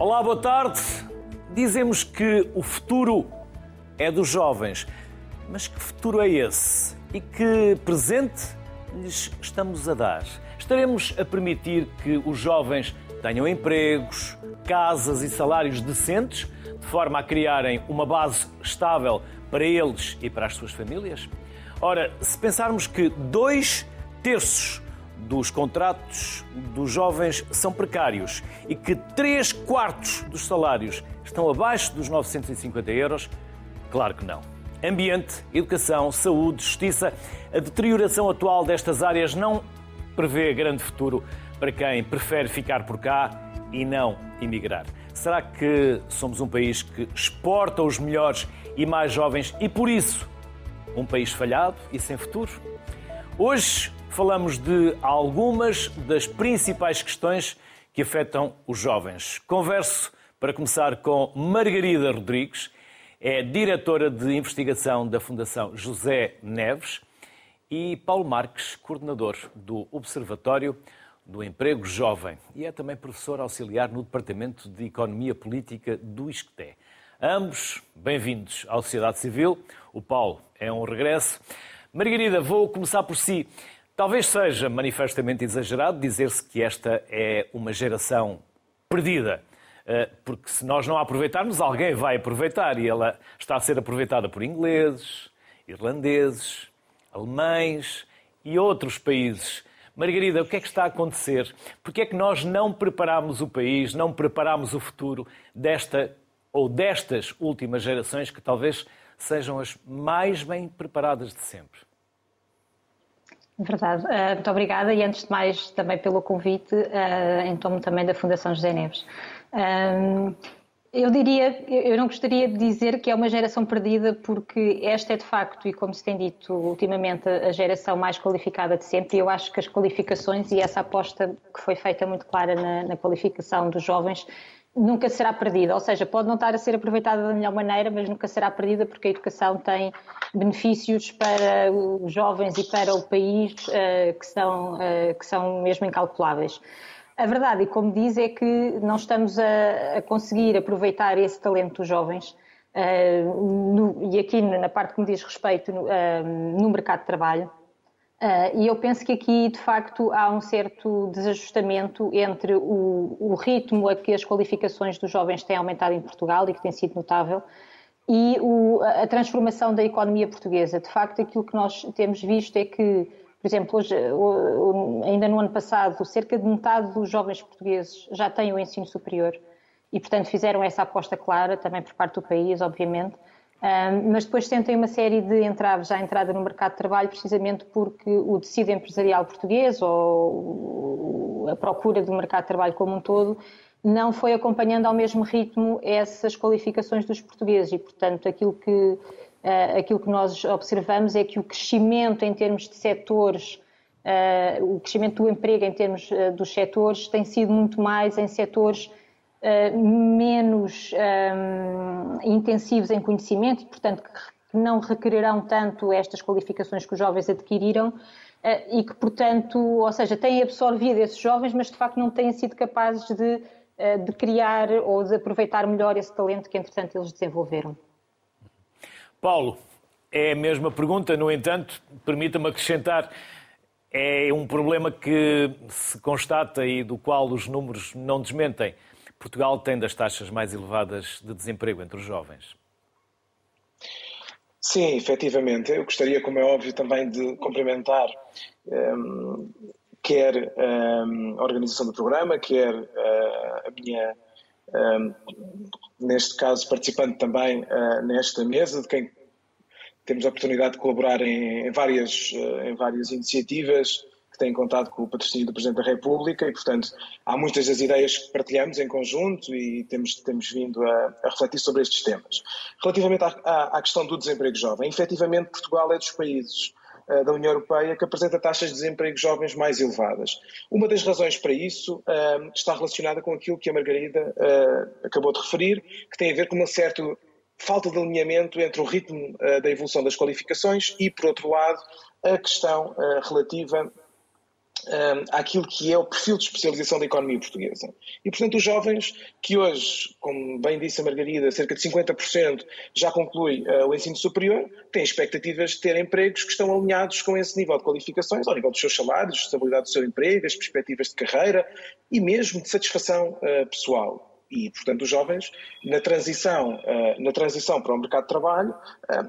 Olá, boa tarde. Dizemos que o futuro é dos jovens, mas que futuro é esse? E que presente lhes estamos a dar? Estaremos a permitir que os jovens tenham empregos, casas e salários decentes, de forma a criarem uma base estável para eles e para as suas famílias? Ora, se pensarmos que dois terços dos contratos dos jovens são precários e que três quartos dos salários estão abaixo dos 950 euros, claro que não. Ambiente, educação, saúde, justiça, a deterioração atual destas áreas não prevê grande futuro para quem prefere ficar por cá e não emigrar. Será que somos um país que exporta os melhores e mais jovens e por isso um país falhado e sem futuro? Hoje falamos de algumas das principais questões que afetam os jovens. Converso para começar com Margarida Rodrigues, é diretora de investigação da Fundação José Neves, e Paulo Marques, coordenador do Observatório do Emprego Jovem e é também professor auxiliar no Departamento de Economia Política do ISCTE. Ambos bem-vindos à sociedade civil. O Paulo é um regresso. Margarida, vou começar por si. Talvez seja manifestamente exagerado dizer-se que esta é uma geração perdida, eh, porque se nós não a aproveitarmos, alguém vai aproveitar e ela está a ser aproveitada por ingleses, irlandeses, alemães e outros países. Margarida, o que é que está a acontecer? Porque é que nós não preparamos o país, não preparamos o futuro desta ou destas últimas gerações que talvez sejam as mais bem preparadas de sempre? Verdade. Uh, muito obrigada e antes de mais também pelo convite, uh, em torno também da Fundação José Neves. Uh, eu diria, eu não gostaria de dizer que é uma geração perdida, porque esta é de facto, e como se tem dito ultimamente, a geração mais qualificada de sempre. E eu acho que as qualificações e essa aposta que foi feita muito clara na, na qualificação dos jovens nunca será perdida. Ou seja, pode não estar a ser aproveitada da melhor maneira, mas nunca será perdida porque a educação tem benefícios para os jovens e para o país uh, que, são, uh, que são mesmo incalculáveis. A verdade, e como diz, é que não estamos a, a conseguir aproveitar esse talento dos jovens. Uh, no, e aqui na parte que me diz respeito no, no mercado de trabalho. Uh, e eu penso que aqui, de facto, há um certo desajustamento entre o, o, ritmo a que as qualificações dos jovens têm aumentado em Portugal e que tem sido notável, e o, a transformação da economia portuguesa. De facto, aquilo que nós temos visto é que por exemplo, hoje, ainda no ano passado, cerca de metade dos jovens portugueses já têm o ensino superior e, portanto, fizeram essa aposta clara, também por parte do país, obviamente, mas depois sentem uma série de entraves à entrada no mercado de trabalho, precisamente porque o tecido empresarial português ou a procura do mercado de trabalho como um todo não foi acompanhando ao mesmo ritmo essas qualificações dos portugueses. E, portanto, aquilo que uh, aquilo que nós observamos é que o crescimento em termos de setores, uh, o crescimento do emprego em termos uh, dos setores tem sido muito mais em setores menos um, intensivos em conhecimento e, portanto, que não requererão tanto estas qualificações que os jovens adquiriram e que, portanto, ou seja, têm absorvido esses jovens, mas de facto não têm sido capazes de, de criar ou de aproveitar melhor esse talento que, entretanto, eles desenvolveram. Paulo, é a mesma pergunta, no entanto, permita-me acrescentar, é um problema que se constata e do qual os números não desmentem. Portugal tem das taxas mais elevadas de desemprego entre os jovens. Sim, efetivamente. Eu gostaria, como é óbvio, também de cumprimentar um, quer um, a organização do programa, quer uh, a minha neste caso participando também uh, nesta mesa, de quem temos a oportunidade de colaborar em, várias, uh, em várias iniciativas têm contado com o patrocínio do Presidente da República e, portanto, há muitas das ideias que partilhamos em conjunto e temos, temos vindo a, a refletir sobre estes temas. Relativamente à, à, à questão do desemprego jovem, efetivamente Portugal é dos países eh, da União Europeia que apresenta taxas de desemprego jovens mais elevadas. Uma das razões para isso uh, está relacionada com aquilo que a Margarida uh, acabou de referir, que tem a ver com uma certa falta de alinhamento entre o ritmo uh, da evolução das qualificações e, por outro lado, a questão relativa àquilo que é o perfil de especialização da economia portuguesa. E, portanto, os jovens que hoje, como bem disse a Margarida, cerca de 50% já conclui uh, o ensino superior, têm expectativas de ter empregos que estão alinhados com esse nível de qualificações, ao nível dos seus salários, estabilidade do seu emprego, as perspectivas de carreira e mesmo de satisfação uh, pessoal e, portanto, os jovens, na transição, eh, na transição para o mercado de trabalho, eh,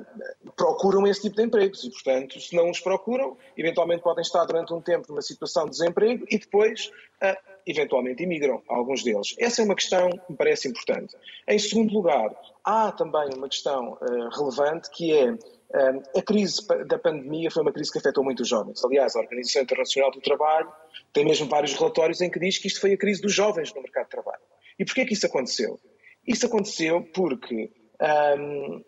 procuram esse tipo de empregos e, portanto, se não os procuram, eventualmente podem estar durante um tempo numa situação de desemprego e depois, eh, eventualmente, imigram, alguns deles. Essa é uma questão que me parece importante. Em segundo lugar, há também uma questão relevante que é a crise da pandemia foi uma crise que afetou muito os jovens. Aliás, a Organização Internacional do Trabalho tem mesmo vários relatórios em que diz que isto foi a crise dos jovens no mercado de trabalho. E porquê que isso aconteceu? Isso aconteceu porque, um,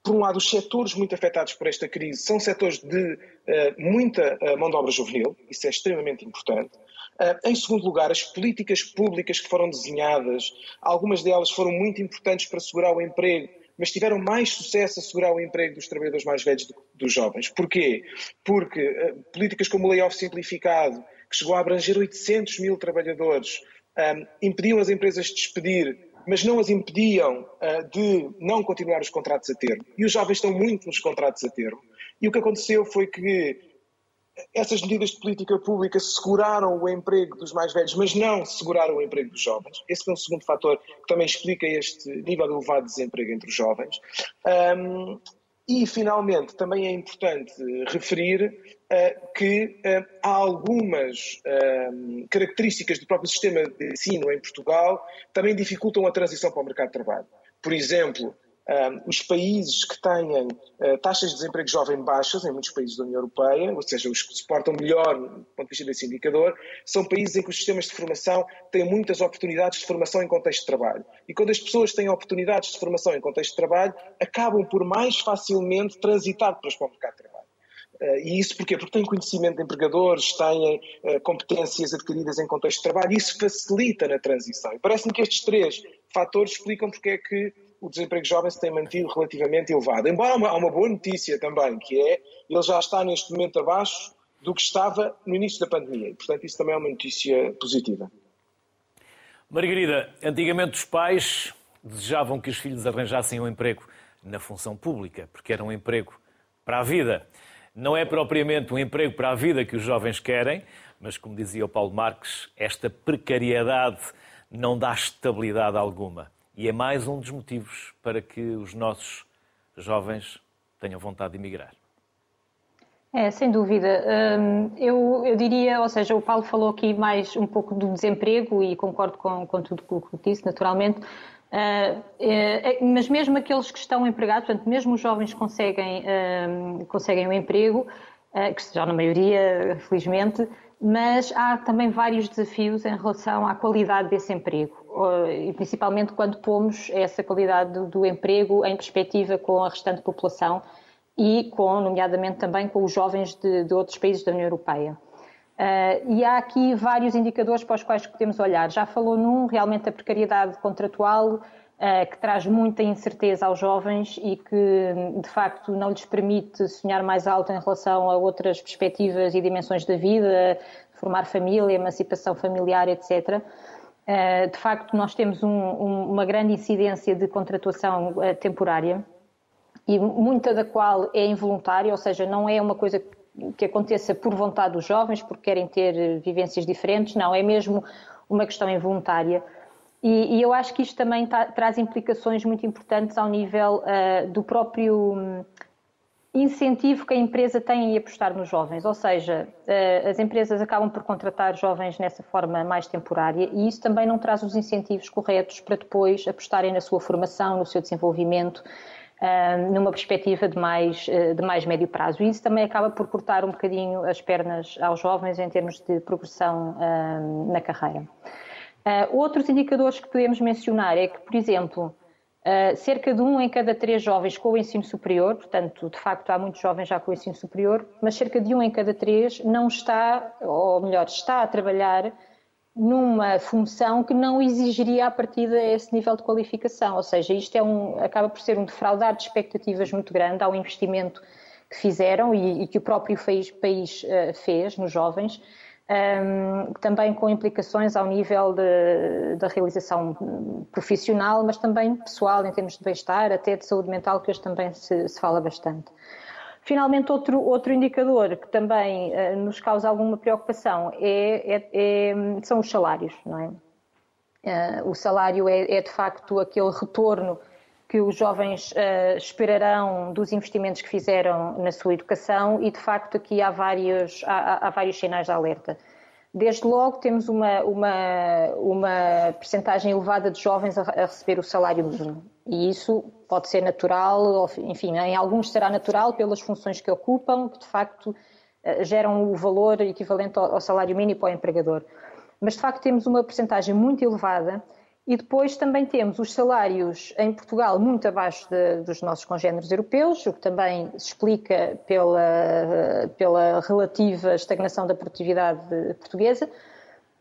por um lado, os setores muito afetados por esta crise são setores de uh, muita uh, mão de obra juvenil, isso é extremamente importante. Uh, em segundo lugar, as políticas públicas que foram desenhadas, algumas delas foram muito importantes para assegurar o emprego, mas tiveram mais sucesso a assegurar o emprego dos trabalhadores mais velhos do, dos jovens. Porquê? Porque políticas como o layoff simplificado, que chegou a abranger 800 mil trabalhadores, um, impediam as empresas de despedir, mas não as impediam uh, de não continuar os contratos a termo. E os jovens estão muito nos contratos a termo. E o que aconteceu foi que essas medidas de política pública seguraram o emprego dos mais velhos, mas não seguraram o emprego dos jovens. Esse é um segundo fator que também explica este nível elevado de desemprego entre os jovens. Um, e, finalmente, também é importante referir que uh, há algumas uh, características do próprio sistema de ensino em Portugal também dificultam a transição para o mercado de trabalho. Por exemplo, um, os países que têm uh, taxas de desemprego jovem baixas, em muitos países da União Europeia, ou seja, os que se portam melhor do ponto de vista desse indicador, são países em que os sistemas de formação têm muitas oportunidades de formação em contexto de trabalho. E quando as pessoas têm oportunidades de formação em contexto de trabalho, acabam por mais facilmente transitar para o mercado de trabalho. Uh, e isso porquê? Porque têm conhecimento de empregadores, têm uh, competências adquiridas em contexto de trabalho, e isso facilita na transição. E parece-me que estes três fatores explicam porque é que o desemprego jovem se tem mantido relativamente elevado. Embora há uma, há uma boa notícia também, que é ele já está neste momento abaixo do que estava no início da pandemia. E, portanto, isso também é uma notícia positiva. Margarida, antigamente os pais desejavam que os filhos arranjassem um emprego na função pública, porque era um emprego para a vida. Não é propriamente um emprego para a vida que os jovens querem, mas, como dizia o Paulo Marques, esta precariedade não dá estabilidade alguma. E é mais um dos motivos para que os nossos jovens tenham vontade de emigrar. É, sem dúvida. Hum, eu, eu diria, ou seja, o Paulo falou aqui mais um pouco do desemprego e concordo com, com tudo o que disse, naturalmente. Uh, é, mas mesmo aqueles que estão empregados, portanto, mesmo os jovens conseguem, uh, conseguem um emprego, uh, que já na maioria, felizmente, mas há também vários desafios em relação à qualidade desse emprego, e principalmente quando pomos essa qualidade do, do emprego em perspectiva com a restante população e com, nomeadamente também com os jovens de, de outros países da União Europeia. Uh, e há aqui vários indicadores para os quais podemos olhar. Já falou num, realmente a precariedade contratual, uh, que traz muita incerteza aos jovens e que, de facto, não lhes permite sonhar mais alto em relação a outras perspectivas e dimensões da vida, formar família, emancipação familiar, etc. Uh, de facto, nós temos um, um, uma grande incidência de contratuação temporária e muita da qual é involuntária, ou seja, não é uma coisa que aconteça por vontade dos jovens, porque querem ter vivências diferentes, não, é mesmo uma questão involuntária. E, e, eu acho que isto também tá, traz implicações muito importantes ao nível uh, do próprio um, incentivo que a empresa tem em apostar nos jovens. Ou seja, uh, as empresas acabam por contratar jovens nessa forma mais temporária e isso também não traz os incentivos corretos para depois apostarem na sua formação, no seu desenvolvimento. Numa perspectiva de mais, de mais médio prazo. E isso também acaba por cortar um bocadinho as pernas aos jovens em termos de progressão na carreira. Uh, outros indicadores que podemos mencionar é que, por exemplo, uh, cerca de um em cada três jovens com o ensino superior, portanto, de facto, há muitos jovens já com o ensino superior, mas cerca de um em cada três não está, ou melhor, está a trabalhar numa função que não exigiria a partir esse nível de qualificação. Ou seja, isto é um, acaba por ser um defraudar de expectativas muito grande ao investimento que fizeram e, e que o próprio país, país uh, fez nos jovens um, também com implicações ao nível da realização profissional, mas também pessoal, em termos de bem-estar, até de saúde mental, que hoje também se, se fala bastante. Finalmente, outro, outro indicador que também uh, nos causa alguma preocupação é, é, é, são os salários, não é? Uh, o salário é, é, de facto aquele retorno que os jovens uh, esperarão dos investimentos que fizeram na sua educação e, de facto, aqui há vários, há, há vários sinais de alerta. Desde logo temos uma, uma, uma percentagem elevada de jovens a, a, receber o salário mínimo. E isso pode ser natural, ou, enfim, em alguns será natural pelas funções que ocupam, que de facto uh, geram o valor equivalente ao, ao salário mínimo para o empregador. Mas de facto temos uma percentagem muito elevada e depois também temos os salários em Portugal muito abaixo de, dos nossos congêneres europeus, o que também se explica pela, pela relativa estagnação da produtividade portuguesa.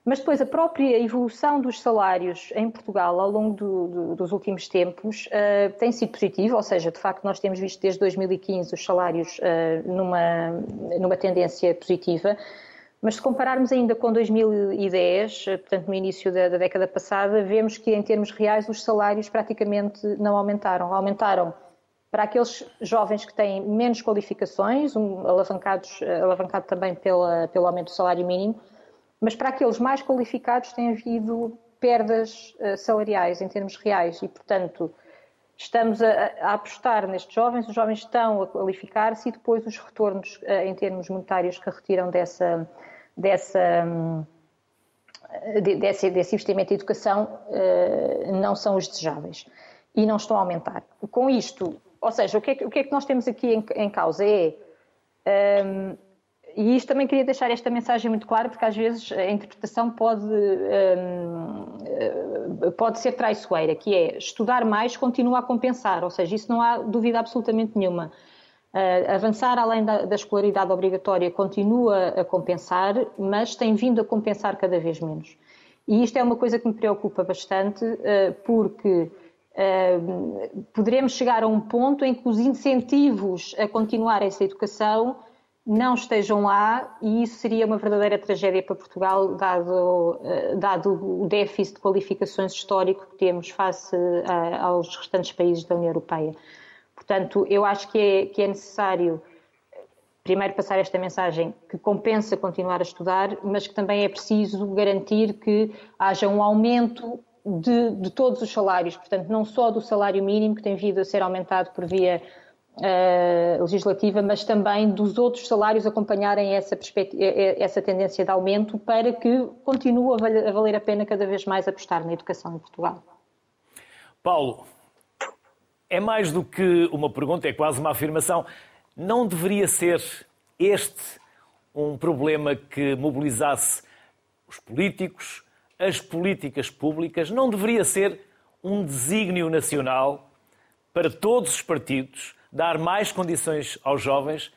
Mas depois a própria evolução dos salários em Portugal ao longo do, do, dos últimos tempos uh, tem sido positiva, ou seja, de facto nós temos visto desde 2015 os salários uh, numa, numa tendência positiva. Mas se compararmos ainda com 2010, portanto no início da, da, década passada, vemos que em termos reais os salários praticamente não aumentaram. Aumentaram para aqueles jovens que têm menos qualificações, um, alavancados, alavancado também pela, pelo aumento do salário mínimo, mas para aqueles mais qualificados tem havido perdas uh, salariais em termos reais e, portanto, estamos a, a, apostar nestes jovens, os jovens estão a qualificar-se e depois os retornos uh, em termos monetários que retiram dessa dessa, desse, desse investimento em educação eh, não são os desejáveis e não estão a aumentar. Com isto, ou seja, o que é que, que, é que nós temos aqui em, em causa é. Um, ehm, e isto também queria deixar esta mensagem muito clara, porque às vezes a interpretação pode, um, ehm, pode ser traiçoeira, que é estudar mais continua a compensar, ou seja, isso não há dúvida absolutamente nenhuma. Uh, avançar além da, da, escolaridade obrigatória continua a compensar, mas tem vindo a compensar cada vez menos. E isto é uma coisa que me preocupa bastante, uh, porque uh, poderemos chegar a um ponto em que os incentivos a continuar essa educação não estejam lá e isso seria uma verdadeira tragédia para Portugal, dado, dado o déficit de qualificações histórico que temos face aos restantes países da União Europeia. Portanto, eu acho que é, que é necessário primeiro passar esta mensagem que compensa continuar a estudar, mas que também é preciso garantir que haja um aumento de, de, todos os salários, portanto, não só do salário mínimo, que tem vindo a ser aumentado por via uh, legislativa, mas também dos outros salários acompanharem essa, essa tendência de aumento para que continue a valer a pena cada vez mais apostar na educação em Portugal. Paulo, é mais do que uma pergunta, é quase uma afirmação. Não deveria ser este um problema que mobilizasse os políticos, as políticas públicas? Não deveria ser um desígnio nacional para todos os partidos dar mais condições aos jovens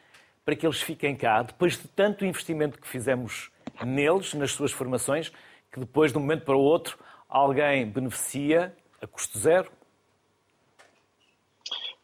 para que eles fiquem cá, depois de tanto investimento que fizemos neles, nas suas formações, que depois, de um momento para o outro, alguém beneficia a custo zero?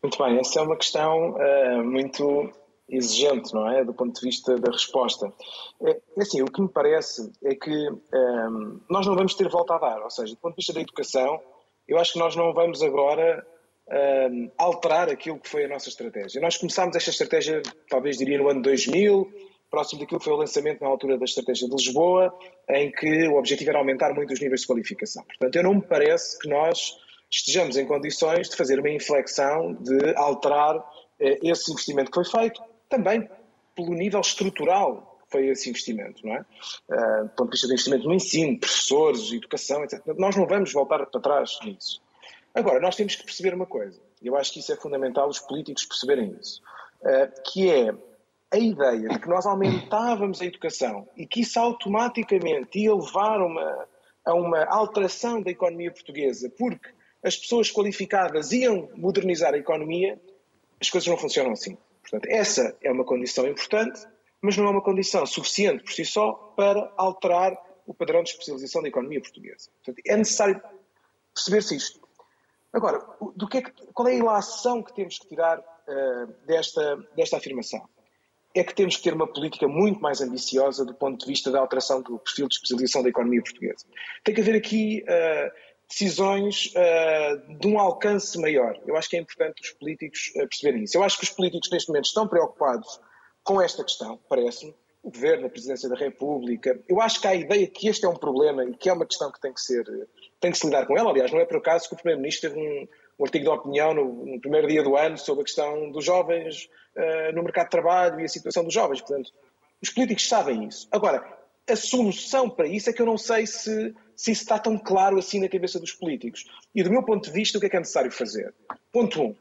Muito bem, essa é uma questão uh, muito exigente, não é? Do ponto de vista da resposta. É, é assim, o que me parece é que um, ehm, nós não vamos ter volta a dar, ou seja, do ponto de vista da educação, eu acho que nós não vamos agora um, ehm, alterar aquilo que foi a nossa estratégia. Nós começámos esta estratégia, talvez diria no ano 2000, próximo daquilo que foi o lançamento na altura da estratégia de Lisboa, em que o objetivo era aumentar muito os níveis de qualificação. Portanto, eu não me parece que nós estejamos em condições de fazer uma inflexão, de alterar eh, esse investimento que foi feito, também pelo nível estrutural que foi esse investimento, não é? Uh, do ponto de vista do investimento no ensino, professores, educação, etc. Nós não vamos voltar para trás nisso. Agora, nós temos que perceber uma coisa, e eu acho que isso é fundamental os políticos perceberem isso, uh, que é a ideia de que nós aumentávamos a educação e que isso automaticamente ia levar uma, a uma alteração da economia portuguesa, porque as pessoas qualificadas iam modernizar a economia, as coisas não funcionam assim. Portanto, essa é uma condição importante, mas não é uma condição suficiente por si só para alterar o padrão de especialização da economia portuguesa. Portanto, é necessário perceber-se isto. Agora, do que é que, qual é a ilação que temos que tirar uh, desta, desta afirmação? é que temos que ter uma política muito mais ambiciosa do ponto de vista da alteração do perfil de especialização da economia portuguesa. Tem que haver aqui uh, decisões uh, de um alcance maior. Eu acho que é importante os políticos perceberem isso. Eu acho que os políticos neste momento estão preocupados com esta questão, parece-me. O Governo, a Presidência da República. Eu acho que há a ideia que este é um problema e que é uma questão que tem que ser, tem que se lidar com ela. Aliás, não é por acaso que o Primeiro-Ministro teve um, um artigo de opinião no, no, primeiro dia do ano sobre a questão dos jovens uh, no mercado de trabalho e a situação dos jovens. Portanto, os políticos sabem isso. Agora, a solução para isso é que eu não sei se, se isso está tão claro assim na cabeça dos políticos. E do meu ponto de vista, o que é que é necessário fazer? Ponto 1. Um,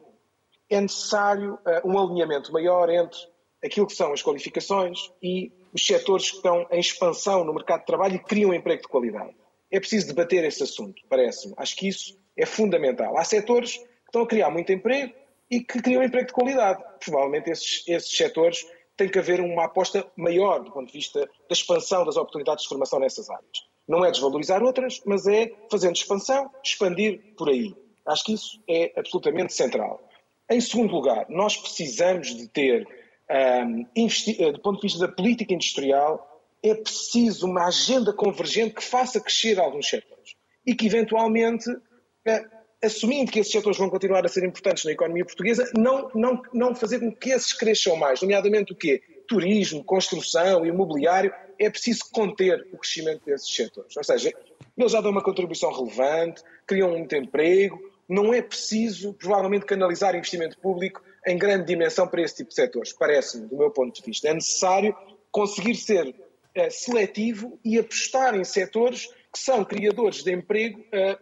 é necessário uh, um alinhamento maior entre aquilo que são as qualificações e os setores que estão em expansão no mercado de trabalho e criam emprego de qualidade. É preciso debater esse assunto, parece-me. Acho que isso é fundamental. Há setores que estão a criar muito emprego e que criam emprego de qualidade. Provavelmente esses, esses setores tem que haver uma aposta maior do ponto de vista da expansão das oportunidades de formação nessas áreas. Não é desvalorizar outras, mas é fazendo expansão, expandir por aí. Acho que isso é absolutamente central. Em segundo lugar, nós precisamos de ter, um, eh, do ponto de vista da política industrial, é preciso uma agenda convergente que faça crescer alguns setores e que, eventualmente, uh, assumindo que esses setores vão continuar a ser importantes na economia portuguesa, não, não, não fazer com que esses cresçam mais, nomeadamente o quê? Turismo, construção, imobiliário, é preciso conter o crescimento desses setores. Ou seja, eles já dão uma contribuição relevante, criam muito emprego, não é preciso, provavelmente, canalizar investimento público em grande dimensão para esse tipo de setores, parece-me, do meu ponto de vista. É necessário conseguir ser uh, seletivo e apostar em setores que são criadores de emprego uh,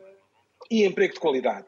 e emprego de qualidade,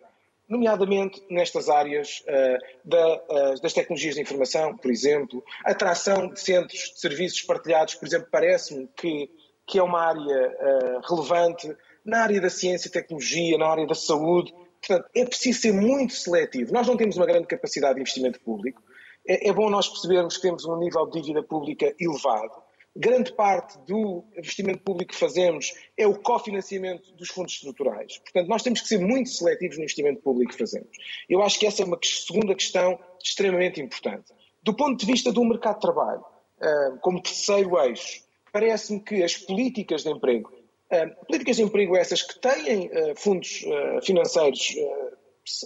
nomeadamente nestas áreas uh, da, das tecnologias de informação, por exemplo, atração de centros de serviços partilhados, por exemplo, parece-me que, que é uma área relevante na área da ciência e tecnologia, na área da saúde. Portanto, é preciso ser muito seletivo. Nós não temos uma grande capacidade de investimento público. É, é bom nós percebermos que temos um nível de dívida pública elevado grande parte do investimento público que fazemos é o cofinanciamento dos fundos estruturais. Portanto, nós temos que ser muito seletivos no investimento público que fazemos. Eu acho que essa é uma segunda questão extremamente importante. Do ponto de vista do mercado de trabalho, ah, como terceiro eixo, parece-me que as políticas de emprego, ah, políticas de emprego essas que têm ah, fundos financeiros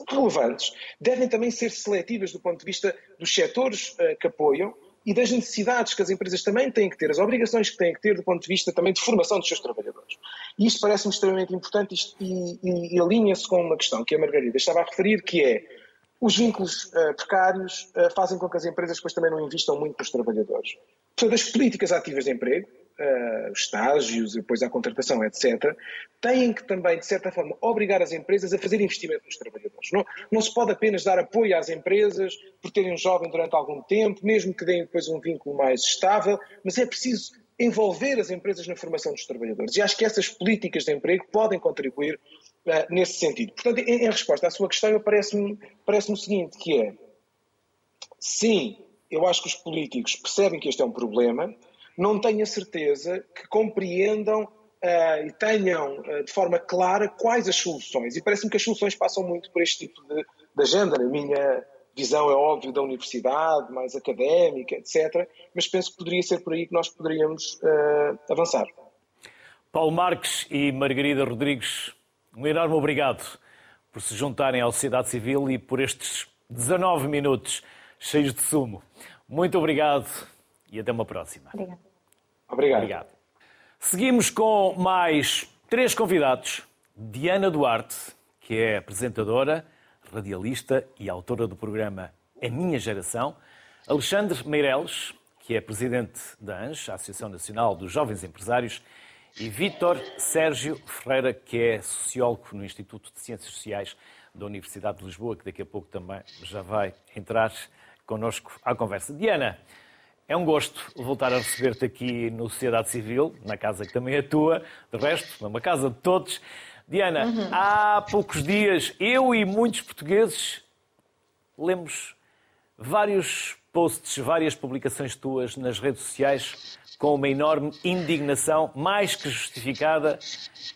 relevantes, devem também ser seletivas do ponto de vista dos setores que apoiam e das necessidades que as empresas também têm que ter, as obrigações que têm que ter do ponto de vista também de formação dos seus trabalhadores. E isto parece-me extremamente importante e, e, e alinha-se com uma questão que a Margarida estava a referir, que é os vínculos uh, precários uh, fazem com que as empresas depois também não investam muito nos trabalhadores. Portanto, as políticas ativas de emprego, uh, estágios, depois a contratação, etc., têm que também, de certa forma, obrigar as empresas a fazer investimento nos trabalhadores. Não, não se pode apenas dar apoio às empresas por terem um jovem durante algum tempo, mesmo que deem depois um vínculo mais estável, mas é preciso envolver as empresas na formação dos trabalhadores. E acho que essas políticas de emprego podem contribuir uh, nesse sentido. Portanto, em, em, resposta à sua questão, parece-me parece o seguinte, que é, sim, eu acho que os políticos percebem que este é um problema, não tenho a certeza que compreendam uh, e tenham uh, de forma clara quais as soluções. E parece-me que as soluções passam muito por este tipo de, de agenda. Na minha visão, é óbvio, da universidade, mais académica, etc. Mas penso que poderia ser por aí que nós poderíamos uh, avançar. Paulo Marques e Margarida Rodrigues, um enorme obrigado por se juntarem à sociedade civil e por estes 19 minutos cheios de sumo. Muito obrigado e até uma próxima. Obrigado. Obrigado. obrigado. Seguimos com mais três convidados. Diana Duarte, que é apresentadora, radialista e autora do programa A Minha Geração. Alexandre Meireles, que é presidente da ANJ, a Associação Nacional dos Jovens Empresários. E Vítor Sérgio Ferreira, que é sociólogo no Instituto de Ciências Sociais da Universidade de Lisboa, que daqui a pouco também já vai entrar connosco à conversa. Diana, é um gosto voltar a receber-te aqui no Sociedade Civil, na casa que também é tua, de resto, é uma casa de todos. Diana, uhum. há poucos dias eu e muitos portugueses lemos vários posts, várias publicações tuas nas redes sociais com uma enorme indignação, mais que justificada,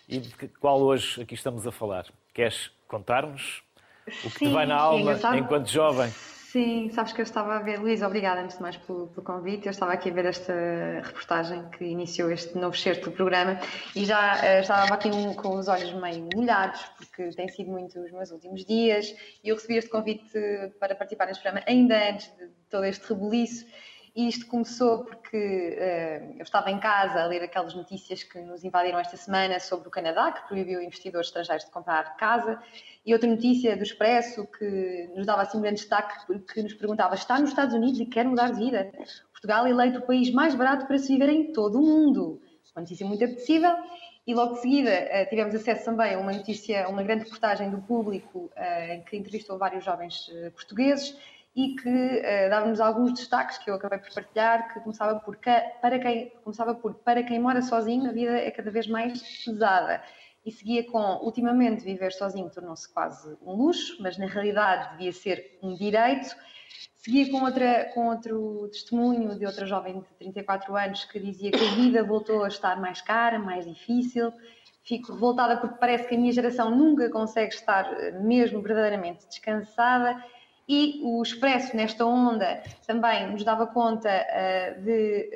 e de qual hoje aqui estamos a falar. Queres contar-nos o que Sim, te vai na alma enquanto jovem? Sim, sabes que eu estava a ver, Luís, obrigada antes de mais pelo, pelo, convite. Eu estava aqui a ver esta reportagem que iniciou este novo certo do programa e já uh, estava aqui um, com os olhos meio molhados, porque tem sido muito os meus últimos dias e eu recebi este convite para participar neste programa ainda antes de todo este rebuliço. E isto começou porque uh, eu estava em casa a ler aquelas notícias que nos invadiram esta semana sobre o Canadá, que proibiu investidores estrangeiros de comprar casa, e outra notícia do Expresso que nos dava assim um grande destaque, que nos perguntava: está nos Estados Unidos e quer mudar de vida? Portugal eleito o país mais barato para se viver em todo o mundo. Uma notícia muito apetecível. E logo de seguida uh, tivemos acesso também a uma notícia, uma grande reportagem do público uh, em que entrevistou vários jovens portugueses e que uh, dava-nos alguns destaques que eu acabei por partilhar, que começava por, para quem, começava por para quem mora sozinho, a vida é cada vez mais pesada. E seguia com, ultimamente, viver sozinho tornou-se quase um luxo, mas na realidade devia ser um direito. Seguia com, outra, com outro testemunho de outra jovem de 34 anos que dizia que a vida voltou a estar mais cara, mais difícil. Fico revoltada porque parece que a minha geração nunca consegue estar eh, mesmo verdadeiramente descansada e o Expresso, nesta onda, também nos dava conta uh, de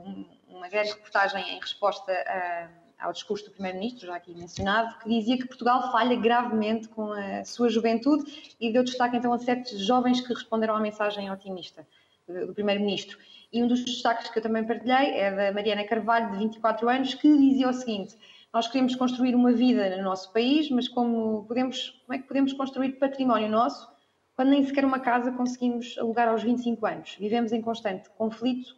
uh, uma grande reportagem em resposta uh, ao discurso do Primeiro-Ministro, já aqui mencionado, que dizia que Portugal falha gravemente com a sua juventude e deu destaque então a sete jovens que responderam à mensagem otimista do Primeiro-Ministro. E um dos destaques que eu também partilhei é da Mariana Carvalho, de 24 anos, que dizia o seguinte: Nós queremos construir uma vida no nosso país, mas como, podemos, como é que podemos construir património nosso quando nem sequer uma casa conseguimos alugar aos 25 anos. Vivemos em constante conflito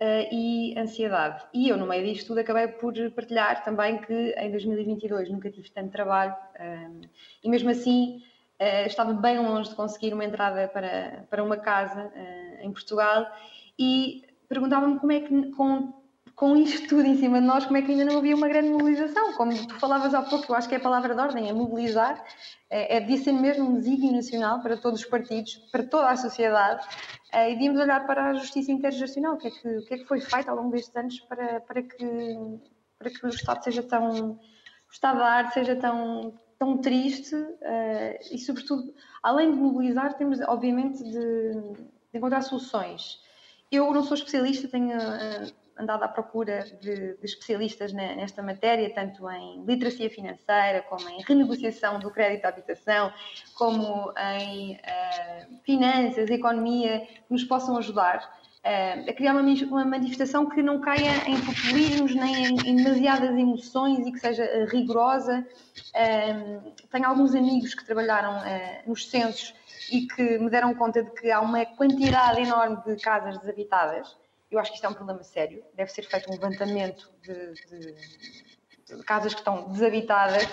uh, e ansiedade. E eu, no meio disto tudo, acabei por partilhar também que em 2022 nunca tive tanto trabalho um, eh, e mesmo assim uh, estava bem longe de conseguir uma entrada para, para uma casa uh, em Portugal e perguntava-me como é que com com isto tudo em cima de nós, como é que ainda não havia uma grande mobilização? Como tu falavas há pouco, eu acho que é a palavra de ordem, é mobilizar, é, é de ser mesmo um desígnio nacional para todos os partidos, para toda a sociedade, é, e devíamos olhar para a justiça intergeracional, o que, é que, o que é que foi feito ao longo destes anos para, para, que, para que o Estado seja tão, o Estado da arte seja tão, tão triste, uh, e sobretudo, além de mobilizar, temos obviamente de, de encontrar soluções. Eu não sou especialista, tenho... Uh, andado à procura de, de especialistas nesta matéria, tanto em literacia financeira, como em renegociação do crédito à habitação, como em uh, finanças, economia, que nos possam ajudar uh, a criar uma, uma, manifestação que não caia em populismos nem em, em demasiadas emoções e que seja uh, rigorosa. tenho alguns amigos que trabalharam nos censos e que me deram conta de que há uma quantidade enorme de casas desabitadas eu acho que isto é um problema sério. Deve ser feito um levantamento de, de, de casas que estão desabitadas.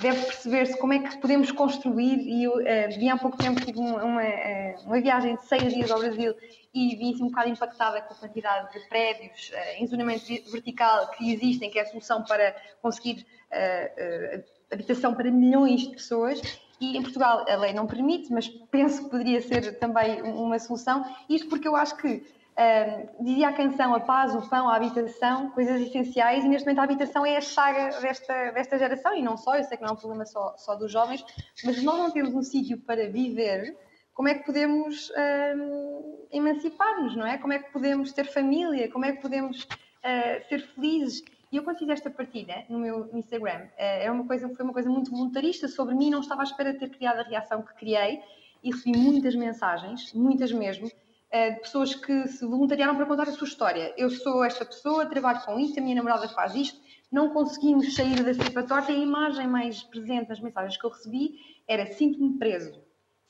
Deve perceber-se como é que podemos construir. E eu uh, vi há pouco tempo, tive uma, uma, eh, uma, viagem de seis dias ao Brasil e vim assim um bocado impactada com a quantidade de prédios uh, em zonamento vertical que existem, que é a solução para conseguir uh, habitação para milhões de pessoas. E em Portugal a lei não permite, mas penso que poderia ser também uma solução. Isto porque eu acho que dizia a canção A Paz, o Pão, a Habitação, coisas essenciais, e neste momento a habitação é a chaga desta, desta geração, e não só, eu sei que não é um problema só, só dos jovens, mas se nós não temos um sítio para viver, como é que podemos emancipar-nos, não é? Como é que podemos ter família? Como é que podemos uh, ser felizes? E eu quando fiz esta partilha no meu Instagram, uh, é uma coisa, foi uma coisa muito voluntarista sobre mim, não estava à espera de ter criado a reação que criei, e recebi muitas mensagens, muitas mesmo, de pessoas que se voluntariaram para contar a sua história. Eu sou esta pessoa, trabalho com isto, a minha namorada faz isto, não conseguimos sair da cepa torta a imagem mais presente nas mensagens que eu recebi era sinto-me preso.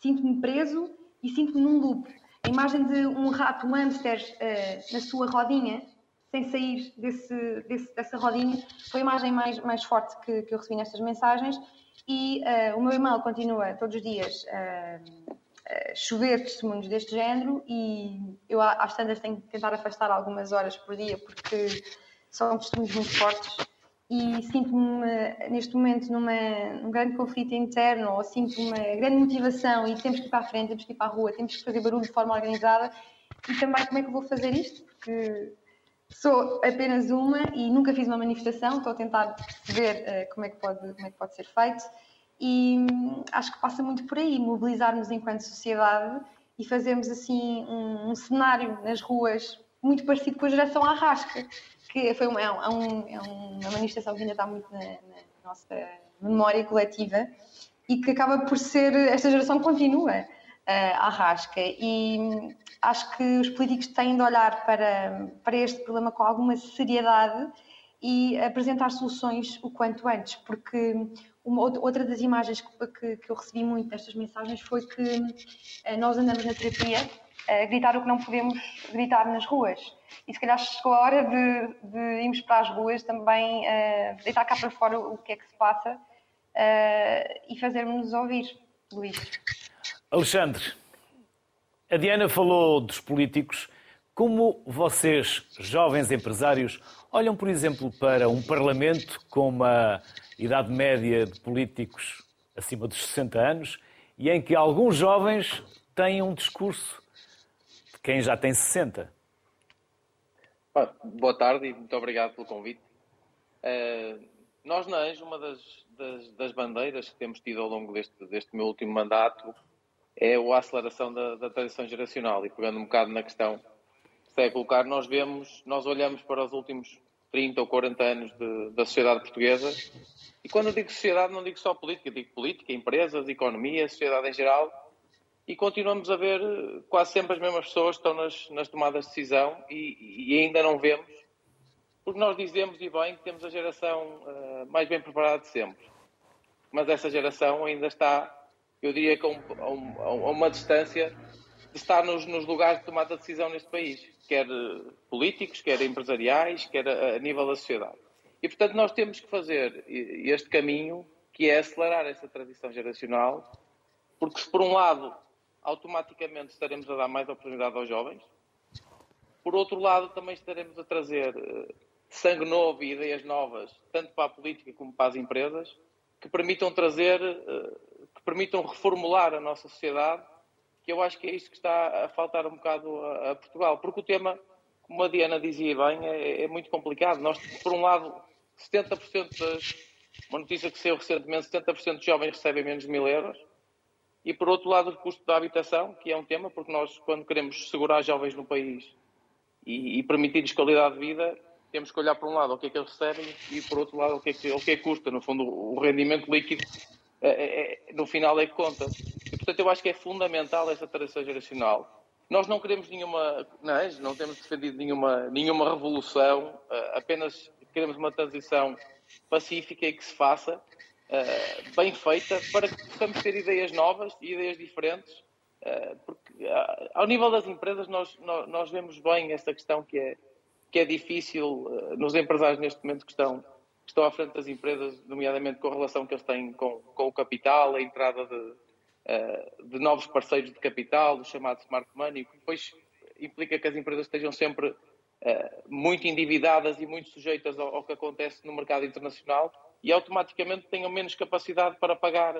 Sinto-me preso e sinto-me num loop. A imagem de um rato, um hamster uh, na sua rodinha, sem sair desse, desse, dessa rodinha, foi a imagem mais, mais forte que, que eu recebi nestas mensagens. E uh, o meu e-mail continua todos os dias uh, eh, chover testemunhos deste género e eu às tantas tenho que tentar afastar algumas horas por dia porque são testemunhos muito fortes e sinto-me neste momento numa, num grande conflito interno ou sinto uma grande motivação e temos que ir para a frente, temos que ir para a rua, temos que fazer barulho de forma organizada e também como é que eu vou fazer isto? Porque sou apenas uma e nunca fiz uma manifestação, estou a tentar perceber uh, como, é que pode, como é que pode ser feito e hum, acho que passa muito por aí, mobilizarmos enquanto sociedade e fazermos assim um, um cenário nas ruas muito parecido com a geração Arrasca, que foi uma, é, um, é uma manifestação que ainda está muito na, na nossa memória coletiva e que acaba por ser, esta geração continua uh, à rasca e acho que os políticos têm de olhar para, para este problema com alguma seriedade e apresentar soluções o quanto antes, porque uma, outra das imagens que, que, que eu recebi muito destas mensagens foi que uh, nós andamos na terapia a gritar o que não podemos gritar nas ruas. E se calhar chegou a hora de, de irmos para as ruas também uh, deitar cá para fora o que é que se passa e fazermos-nos ouvir, Luís. Alexandre, a Diana falou dos políticos. Como vocês, jovens empresários, olham, por exemplo, para um Parlamento com uma idade média de políticos acima dos 60 anos e em que alguns jovens têm um discurso de quem já tem 60? boa tarde e muito obrigado pelo convite. Uh, nós na ANJO, uma das, das, das, bandeiras que temos tido ao longo deste, deste meu último mandato é a aceleração da, da transição geracional. E pegando um bocado na questão que se é colocar, nós vemos, nós olhamos para os últimos 30 ou 40 anos de, da sociedade portuguesa. E quando eu digo sociedade não digo só política, digo política, empresas, economia, sociedade em geral. E continuamos a ver quase sempre as mesmas pessoas que estão nas, nas tomadas de decisão e, e ainda não vemos porque nós dizemos, e bem, que temos a geração uh, mais bem preparada de sempre. Mas essa geração ainda está, eu diria que a, um, a uma distância de estar nos, nos, lugares de tomada de decisão neste país, quer uh, políticos, quer empresariais, quer a, a, nível da sociedade. E, portanto, nós temos que fazer este caminho, que é acelerar essa transição geracional, porque por um lado, automaticamente estaremos a dar mais oportunidade aos jovens, por outro lado, também estaremos a trazer uh, sangue novo e ideias novas, tanto para a política como para as empresas, que permitam trazer, eh, que permitam reformular a nossa sociedade, que eu acho que é isto que está a faltar um bocado a, Portugal, porque o tema, como a Diana dizia bem, é, é muito complicado. Nós, por um lado, 70% das, uma notícia que saiu recentemente, 70% dos jovens recebem menos de mil euros, e por outro lado, o custo da habitação, que é um tema, porque nós, quando queremos segurar jovens no país e, e permitir-lhes qualidade de vida, temos que olhar para um lado o que é que eles recebem e por outro lado o que é que, o que, é que custa. No fundo, o rendimento líquido é, é, é, no final é que conta. E, portanto, eu acho que é fundamental essa transição geracional. Nós não queremos nenhuma, não, é? não temos defendido nenhuma, nenhuma revolução, eh, apenas queremos uma transição pacífica e que se faça uh, bem feita para que possamos ter ideias novas e ideias diferentes. Uh, porque ao nível das empresas nós, nós, vemos bem essa questão que é que é difícil nos empresários neste momento que estão, que estão à frente das empresas, nomeadamente com a relação que eles têm com, com o capital, a entrada de, de novos parceiros de capital, o chamado smart money, que depois implica que as empresas estejam sempre uh, muito endividadas e muito sujeitas ao, que acontece no mercado internacional e automaticamente tenham menos capacidade para pagar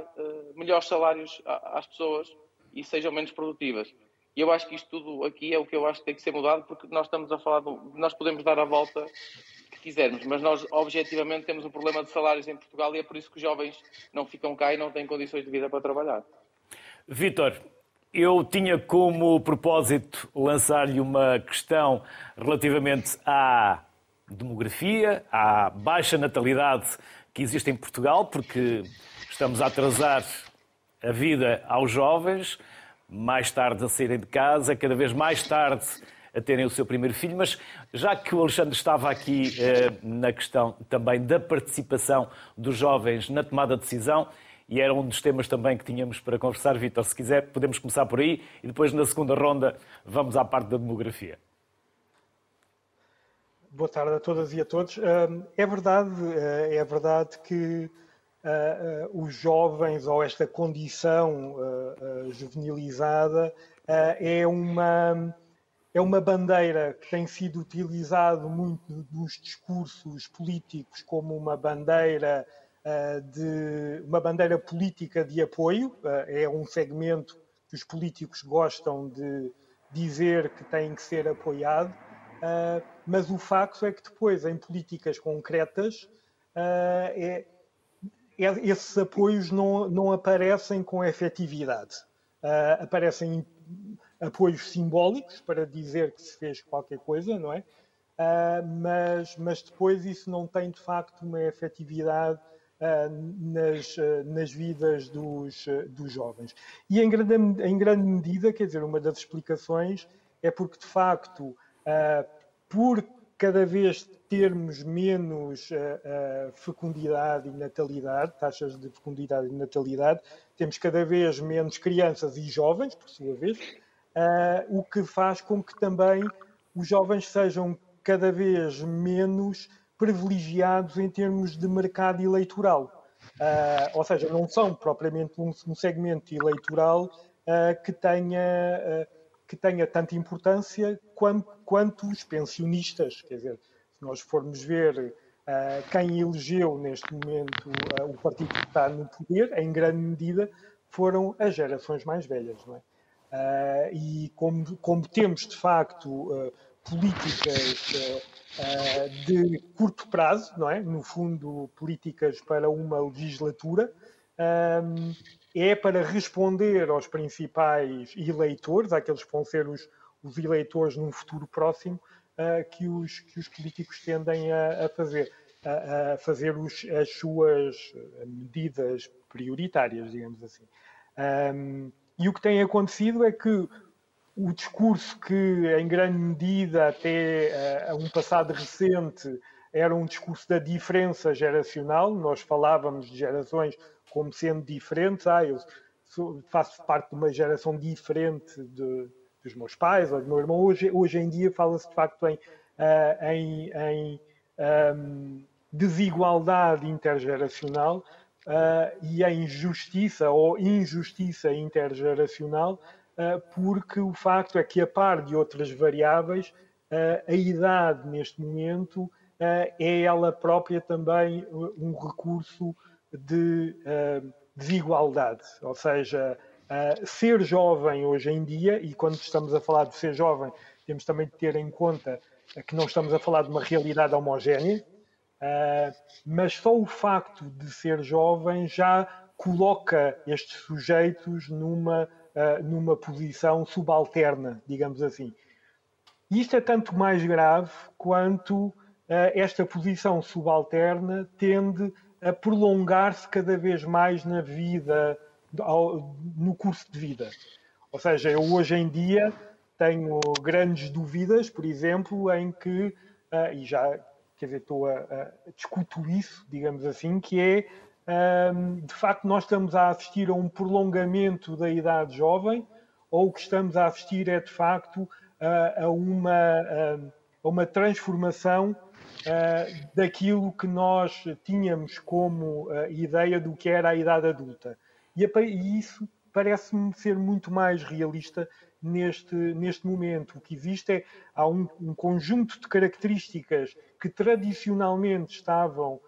melhores salários às pessoas e sejam menos produtivas. E eu acho que isto tudo aqui é o que eu acho que tem que ser mudado, porque nós estamos a falar, nós podemos dar a volta que quisermos, mas nós objetivamente temos um problema de salários em Portugal e é por isso que os jovens não ficam cá e não têm condições de vida para trabalhar. Vítor, eu tinha como propósito lançar-lhe uma questão relativamente à demografia, à baixa natalidade que existe em Portugal, porque estamos a atrasar a vida aos jovens mais tarde a saírem de casa, cada vez mais tarde a terem o seu primeiro filho, mas já que o Alexandre estava aqui eh, na questão também da participação dos jovens na tomada de decisão, e era um dos temas também que tínhamos para conversar, Vitor, se quiser podemos começar por aí e depois na segunda ronda vamos à parte da demografia. Boa tarde a todas e a todos. É verdade, eh, é verdade que uh, uh, os jovens ou esta condição juvenilizada é uma é uma bandeira que tem sido utilizada muito nos discursos políticos como uma bandeira de uma bandeira política de apoio é um segmento que os políticos gostam de dizer que tem que ser apoiado mas o facto é que depois em políticas concretas é, esses apoios não, não aparecem com efetividade. Aparecem apoios simbólicos para dizer que se fez qualquer coisa, não é? Mas, mas depois isso não tem de facto uma efetividade nas, uh, nas vidas dos, dos jovens. E em grande, em grande medida, quer dizer, uma das explicações é porque de facto, por cada vez termos menos fecundidade e natalidade, taxas de fecundidade e natalidade, temos cada vez menos crianças e jovens, por sua vez, o que faz com que também os jovens sejam cada vez menos privilegiados em termos de mercado eleitoral. Uh, ou seja, não são propriamente um, um segmento eleitoral uh, que, tenha, uh, que tenha tanta importância quanto, quanto, os pensionistas. Quer dizer, se nós formos ver quem elegeu neste momento o partido que está no poder, em grande medida foram as gerações mais velhas. Não é? e como, como, temos de facto políticas de curto prazo, não é? No fundo, políticas para uma legislatura, é para responder aos principais eleitores, àqueles que vão ser os, os eleitores num futuro próximo, uh, que, os, que os políticos tendem a, a fazer, a, a fazer os, as suas medidas prioritárias, digamos assim. E o que tem acontecido é que o discurso que, em grande medida, até uh, um passado recente, era um discurso da diferença geracional. Nós falávamos de gerações como sendo diferentes. Ah, eu sou, faço parte de uma geração diferente de, dos meus pais ou do meu irmão. Hoje, hoje em dia fala-se de facto em, uh, em, em um, ehm, desigualdade intergeracional uh, e em justiça ou injustiça intergeracional porque o facto é que, a par de outras variáveis, ah, a idade neste momento ah, é ela própria também um recurso de desigualdade. Ou seja, ser jovem hoje em dia, e quando estamos a falar de ser jovem, temos também de ter em conta que não estamos a falar de uma realidade homogénea, mas só o facto de ser jovem já coloca estes sujeitos numa uh, numa posição subalterna, digamos assim. Isto é tanto mais grave quanto uh, esta posição subalterna tende a prolongar-se cada vez mais na vida, ao, no curso de vida. Ou seja, eu hoje em dia tenho grandes dúvidas, por exemplo, em que, uh, e já quer dizer, estou a, a discuto isso, digamos assim, que é de facto, nós estamos a assistir a um prolongamento da idade jovem, ou o que estamos a assistir é, de facto, a uma, a uma transformação daquilo que nós tínhamos como ideia do que era a idade adulta. E isso parece-me ser muito mais realista neste, neste momento. O que existe é há um, um conjunto de características que tradicionalmente estavam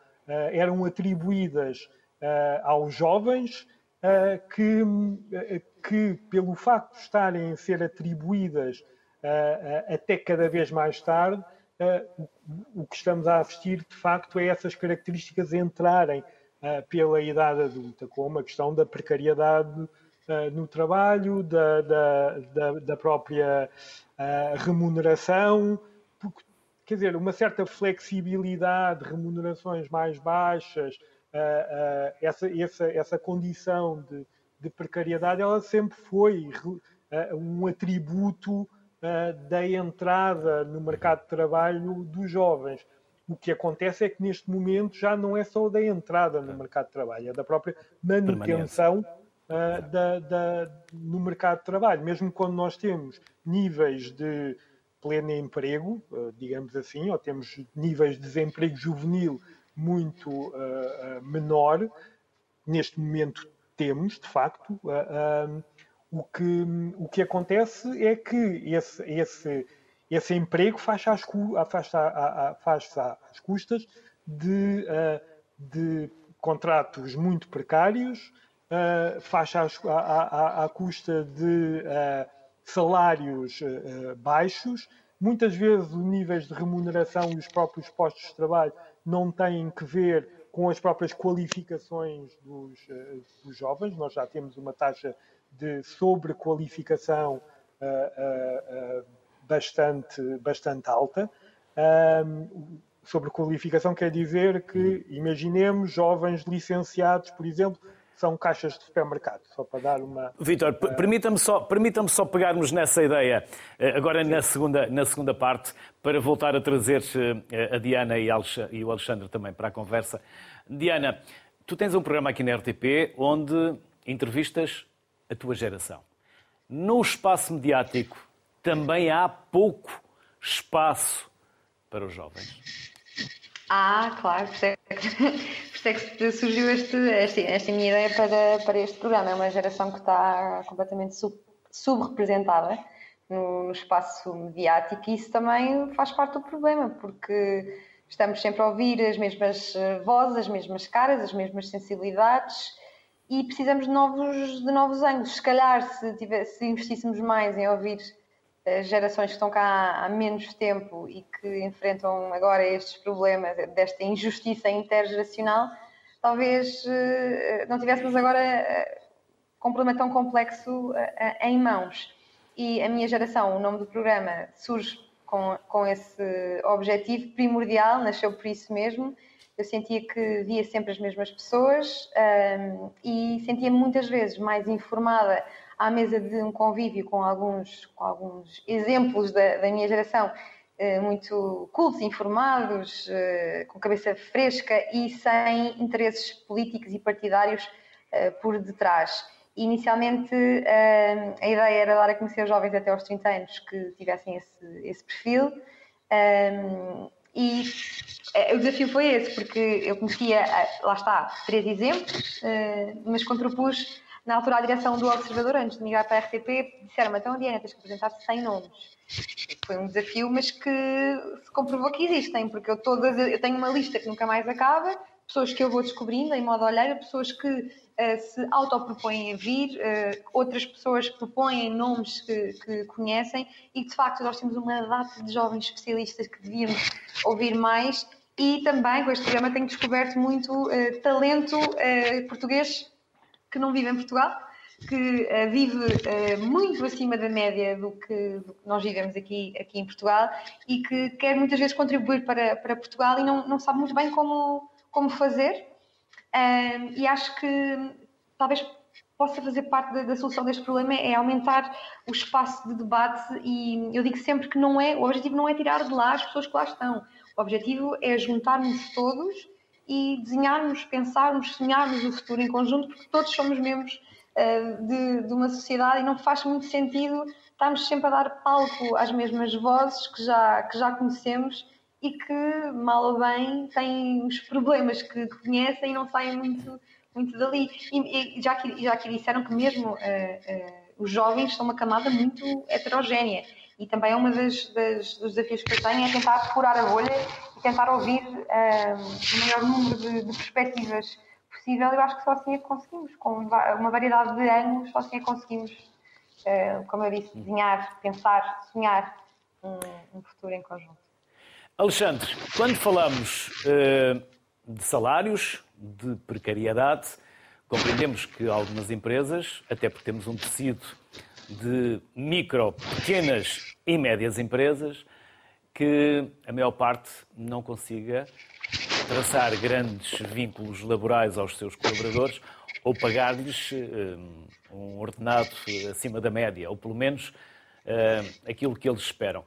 eram atribuídas eh, aos jovens eh, que, que, pelo facto de estarem a ser atribuídas até cada vez mais tarde, o que estamos a assistir, de facto, é essas características entrarem pela idade adulta, como a questão da precariedade no trabalho, da, da, da, da própria remuneração, quer dizer, uma certa flexibilidade, remunerações mais baixas, uh, uh, essa, essa, essa condição de, de, precariedade, ela sempre foi uh, um atributo da entrada no mercado de trabalho dos jovens. O que acontece é que neste momento já não é só da entrada no mercado de trabalho, é da própria manutenção da, da, no mercado de trabalho. Mesmo quando nós temos níveis de pleno emprego, eh, digamos assim, ou temos níveis de desemprego juvenil muito uh, menor. Neste momento temos, de facto. O, que, o que acontece é que esse, esse, esse emprego faz às, faz, às custas de, de contratos muito precários, faz às, à, à, à, custa de salários uh, baixos. Muitas vezes os níveis de remuneração e os próprios postos de trabalho não têm que ver com as próprias qualificações dos, uh, dos jovens. Nós já temos uma taxa de sobrequalificação bastante, bastante alta. Sobre qualificação quer dizer que, imaginemos, jovens licenciados, por exemplo, são caixas de supermercado, só para dar uma... Vitor, permita-me só, permita só pegarmos nessa ideia, eh, agora na segunda, na segunda parte, para voltar a trazer eh, a Diana e o Alexandre também para a conversa. Diana, tu tens um programa aqui na RTP onde entrevistas a tua geração. No espaço mediático também há pouco espaço para os jovens. Ah, claro, isso é que surgiu este, esta, minha ideia para, para este programa. É uma geração que está completamente sub, subrepresentada no, no espaço mediático e isso também faz parte do problema, porque estamos sempre a ouvir as mesmas eh, vozes, as mesmas caras, as mesmas sensibilidades e precisamos de novos, de novos ângulos. Se calhar, se, tiver, se investíssemos mais em ouvir as gerações que estão cá há menos tempo e que enfrentam agora estes problemas, desta injustiça intergeracional, talvez eh, não tivéssemos agora eh, com um problema tão complexo eh, em mãos. E a minha geração, o nome do programa, surge com, com esse objetivo primordial, nasceu por isso mesmo. Eu sentia que via sempre as mesmas pessoas um, e sentia-me muitas vezes mais informada à mesa de um convívio com alguns, com alguns exemplos da, da minha geração, eh, muito cultos, informados, eh, com cabeça fresca e sem interesses políticos e partidários eh, por detrás. Inicialmente, a ideia era dar a conhecer jovens até aos 30 anos que tivessem esse, esse perfil. E o desafio foi esse, porque eu conhecia, lá está, três exemplos, mas contrapus na altura, a direção do Observador, antes de migrar para a RTP, disseram-me: então, Diana, tens que apresentar 100 nomes. Foi um desafio, mas que se comprovou que existem, porque eu, todas, eu tenho uma lista que nunca mais acaba, pessoas que eu vou descobrindo em modo olheiro, pessoas que uh, se autopropõem a vir, uh, outras pessoas que propõem nomes que, que, conhecem e de facto nós temos uma data de jovens especialistas que devíamos ouvir mais e também com este programa tenho descoberto muito uh, talento português que não vive em Portugal, que uh, vive uh, muito acima da média do que, do que, nós vivemos aqui, aqui em Portugal e que quer muitas vezes contribuir para, para Portugal e não, não sabe muito bem como, como fazer. Uh, e acho que talvez possa fazer parte da, da, solução deste problema é aumentar o espaço de debate e eu digo sempre que não é, o objetivo não é tirar de lá as pessoas que lá estão. O objetivo é juntarmos todos e desenharmos, pensarmos, sonharmos o futuro em conjunto, porque todos somos membros uh, de, de, uma sociedade e não faz muito sentido estarmos sempre a dar palco às mesmas vozes que já, que já conhecemos e que, mal ou bem, têm os problemas que conhecem e não saem muito, muito dali. E, e já, que, já que disseram que mesmo uh, uh, os jovens são uma camada muito heterogénea e também é uma das, das, dos desafios que eu tenho é tentar furar a bolha tentar ouvir uh, o maior número de, de, perspectivas possível. Eu acho que só assim é que conseguimos, com uma variedade de ângulos, só assim é que conseguimos, uh, como eu disse, desenhar, pensar, sonhar um, um, futuro em conjunto. Alexandre, quando falamos uh, de salários, de precariedade, compreendemos que algumas empresas, até porque temos um tecido de micro, pequenas e médias empresas que a maior parte não consiga traçar grandes vínculos laborais aos seus colaboradores ou pagar-lhes eh, um ordenado acima da média, ou pelo menos eh, aquilo que eles esperam.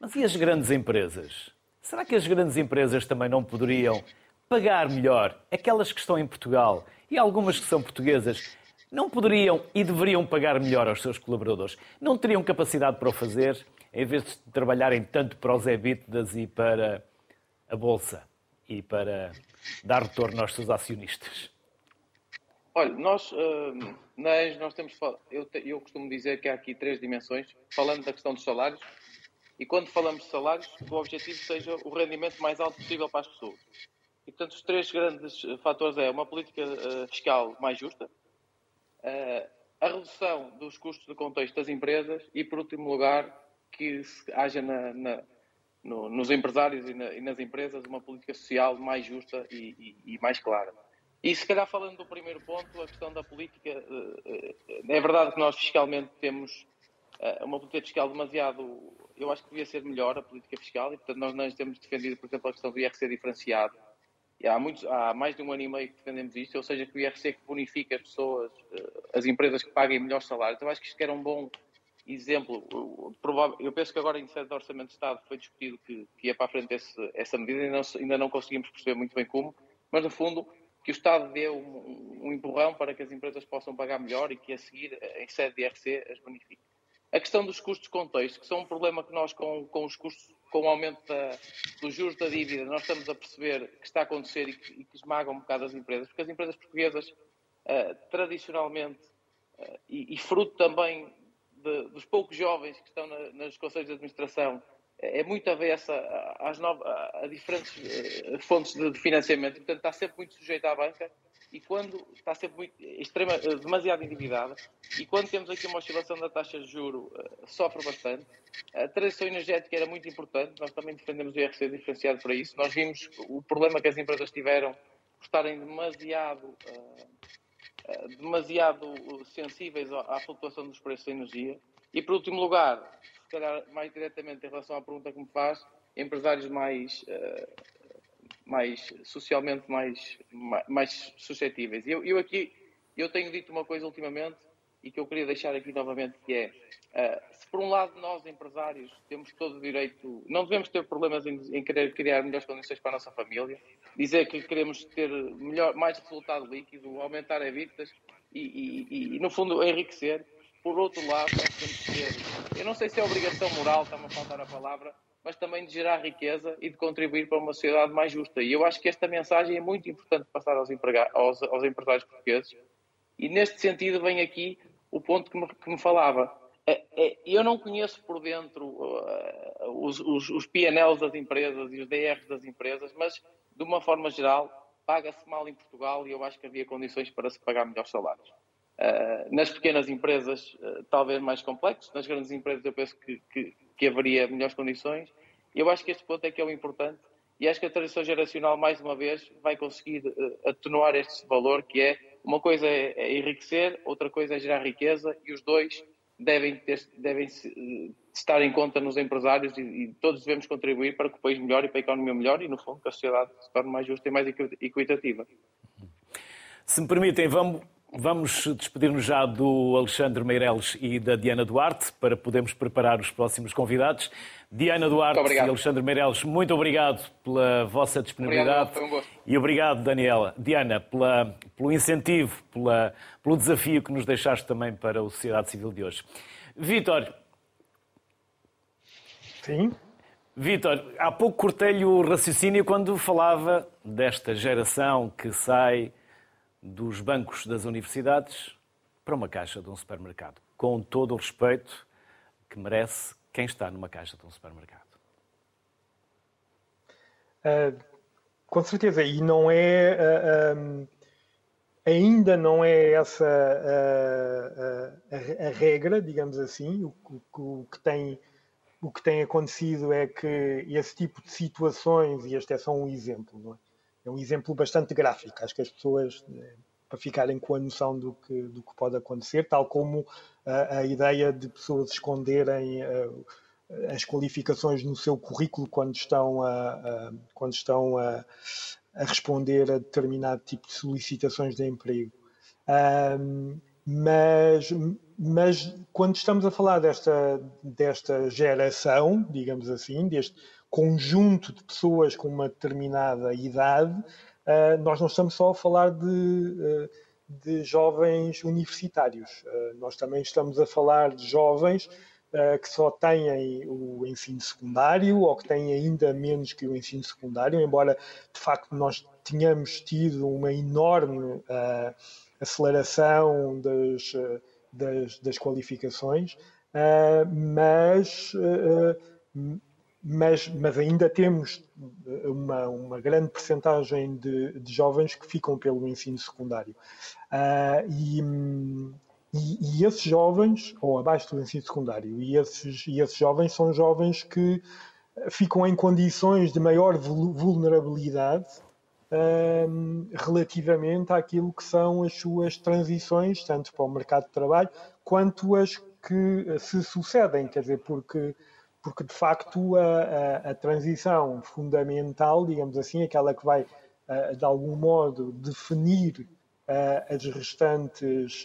Mas e as grandes empresas? Será que as grandes empresas também não poderiam pagar melhor aquelas que estão em Portugal e algumas que são portuguesas não poderiam e deveriam pagar melhor aos seus colaboradores? Não teriam capacidade para o fazer, em vez de trabalharem tanto para os EBITDAs e para a Bolsa e para dar retorno aos seus acionistas? Olha, nós, uh, na nós temos, eu, eu costumo dizer que há aqui três dimensões, falando da questão dos salários, e quando falamos de salários, o objetivo seja o rendimento mais alto possível para as pessoas. E, portanto, os três grandes fatores é uma política uh, fiscal mais justa, uh, a redução dos custos de contexto das empresas e, por último lugar, que haja na, na, no, nos empresários e, na, e, nas empresas uma política social mais justa e, e, e, mais clara. E se calhar falando do primeiro ponto, a questão da política, uh, uh, é verdade que nós fiscalmente temos uma política fiscal demasiado. Eu acho que devia ser melhor a política fiscal e, portanto, nós não temos defendido, por exemplo, a questão do IRC diferenciado. Há, muitos, há mais de um ano e meio que defendemos isto, ou seja, que o IRC que bonifica as pessoas, as empresas que paguem melhores salários. Eu acho que isto era um bom exemplo. Eu penso que agora, em sede de Orçamento de Estado, foi discutido que, que ia para a frente esse, essa medida e não, ainda não conseguimos perceber muito bem como, mas, no fundo, que o Estado dê um, um, empurrão para que as empresas possam pagar melhor e que a seguir, em sede de IRC, as bonifique. A questão dos custos de contexto, que são um problema que nós, com, com os custos, com o aumento da, dos juros da dívida, nós estamos a perceber que está a acontecer e que, e que esmagam um bocado as empresas, porque as empresas portuguesas, uh, tradicionalmente, uh, e, e, fruto também de, dos poucos jovens que estão na, nos conselhos de administração, é muito avessa às novas, a diferentes uh, fontes de, financiamento, portanto está sempre muito sujeito à banca e quando está sempre muito, extrema, demasiado endividada, e quando temos aqui uma oscilação da taxa de juro, uh, sofre bastante. A transição energética era muito importante, nós também defendemos o IRC diferenciado para isso. Nós vimos o problema que as empresas tiveram por estarem demasiado, uh, demasiado sensíveis à, flutuação dos preços da energia. E, por último lugar, se calhar mais diretamente em relação à pergunta que me faz, empresários mais mais socialmente mais, mais suscetíveis. Eu, eu aqui eu tenho dito uma coisa ultimamente e que eu queria deixar aqui novamente, que é, uh, se por um lado nós, empresários, temos todo o direito, não devemos ter problemas em, em, querer criar melhores condições para a nossa família, dizer que queremos ter melhor, mais resultado líquido, aumentar evitas e, e, e, no fundo, enriquecer. Por outro lado, nós temos que ter, eu não sei se é obrigação moral, está-me a faltar a palavra, mas também de gerar riqueza e de contribuir para uma sociedade mais justa. E eu acho que esta mensagem é muito importante passar aos, aos, aos empresários portugueses. E neste sentido vem aqui o ponto que me, que me falava. É, é, eu não conheço por dentro uh, os, os, os PNLs das empresas e os DRs das empresas, mas de uma forma geral paga-se mal em Portugal e eu acho que havia condições para se pagar melhores salários. Uh, nas pequenas empresas, uh, talvez mais complexo, nas grandes empresas eu penso que, que, que haveria melhores condições. Eu acho que este ponto é que é o importante e acho que a transição geracional, mais uma vez, vai conseguir atenuar este valor, que é uma coisa é, é, enriquecer, outra coisa é gerar riqueza e os dois devem, ter, devem estar em conta nos empresários e, e, todos devemos contribuir para que o país melhore e para a economia melhore e, no fundo, que a sociedade se torne mais justa e mais equitativa. Se me permitem, vamos Vamos despedir-nos já do Alexandre Meireles e da Diana Duarte para podermos preparar os próximos convidados. Diana Duarte e Alexandre Meireles, muito obrigado pela vossa disponibilidade. Obrigado, um e obrigado, Daniela. Diana, pela, pelo incentivo, pela, pelo desafio que nos deixaste também para a sociedade civil de hoje. Vítor. Sim. Vítor, há pouco cortei-lhe o raciocínio quando falava desta geração que sai dos bancos das universidades para uma caixa de um supermercado, com todo o respeito que merece quem está numa caixa de um supermercado. Uh, com certeza, e não é. Uh, um, ainda não é essa uh, a, a, regra, digamos assim. O, o, o, que tem, o que tem acontecido é que esse tipo de situações, e este é só um exemplo, não é? É um exemplo bastante gráfico. Acho que as pessoas, eh, para ficarem com a noção do que, do que pode acontecer, tal como a, a ideia de pessoas esconderem uh, as qualificações no seu currículo quando estão a, a quando estão a, a, responder a determinado tipo de solicitações de emprego. Um, mas, mas quando estamos a falar desta, desta geração, digamos assim, deste conjunto de pessoas com uma determinada idade, uh, nós não estamos só a falar de, uh, de jovens universitários, uh, nós também estamos a falar de jovens que só têm o ensino secundário ou que têm ainda menos que o ensino secundário, embora de facto nós tenhamos tido uma enorme aceleração das, das, das qualificações, mas mas, mas ainda temos uma, uma grande percentagem de, de, jovens que ficam pelo ensino secundário. Uh, e, e, e, esses jovens, ou abaixo do ensino secundário, e esses, e esses jovens são jovens que ficam em condições de maior vulnerabilidade uh, relativamente àquilo que são as suas transições, tanto para o mercado de trabalho, quanto as que se sucedem, quer dizer, porque, porque de facto a, a, a transição fundamental, digamos assim, aquela que vai de algum modo definir as restantes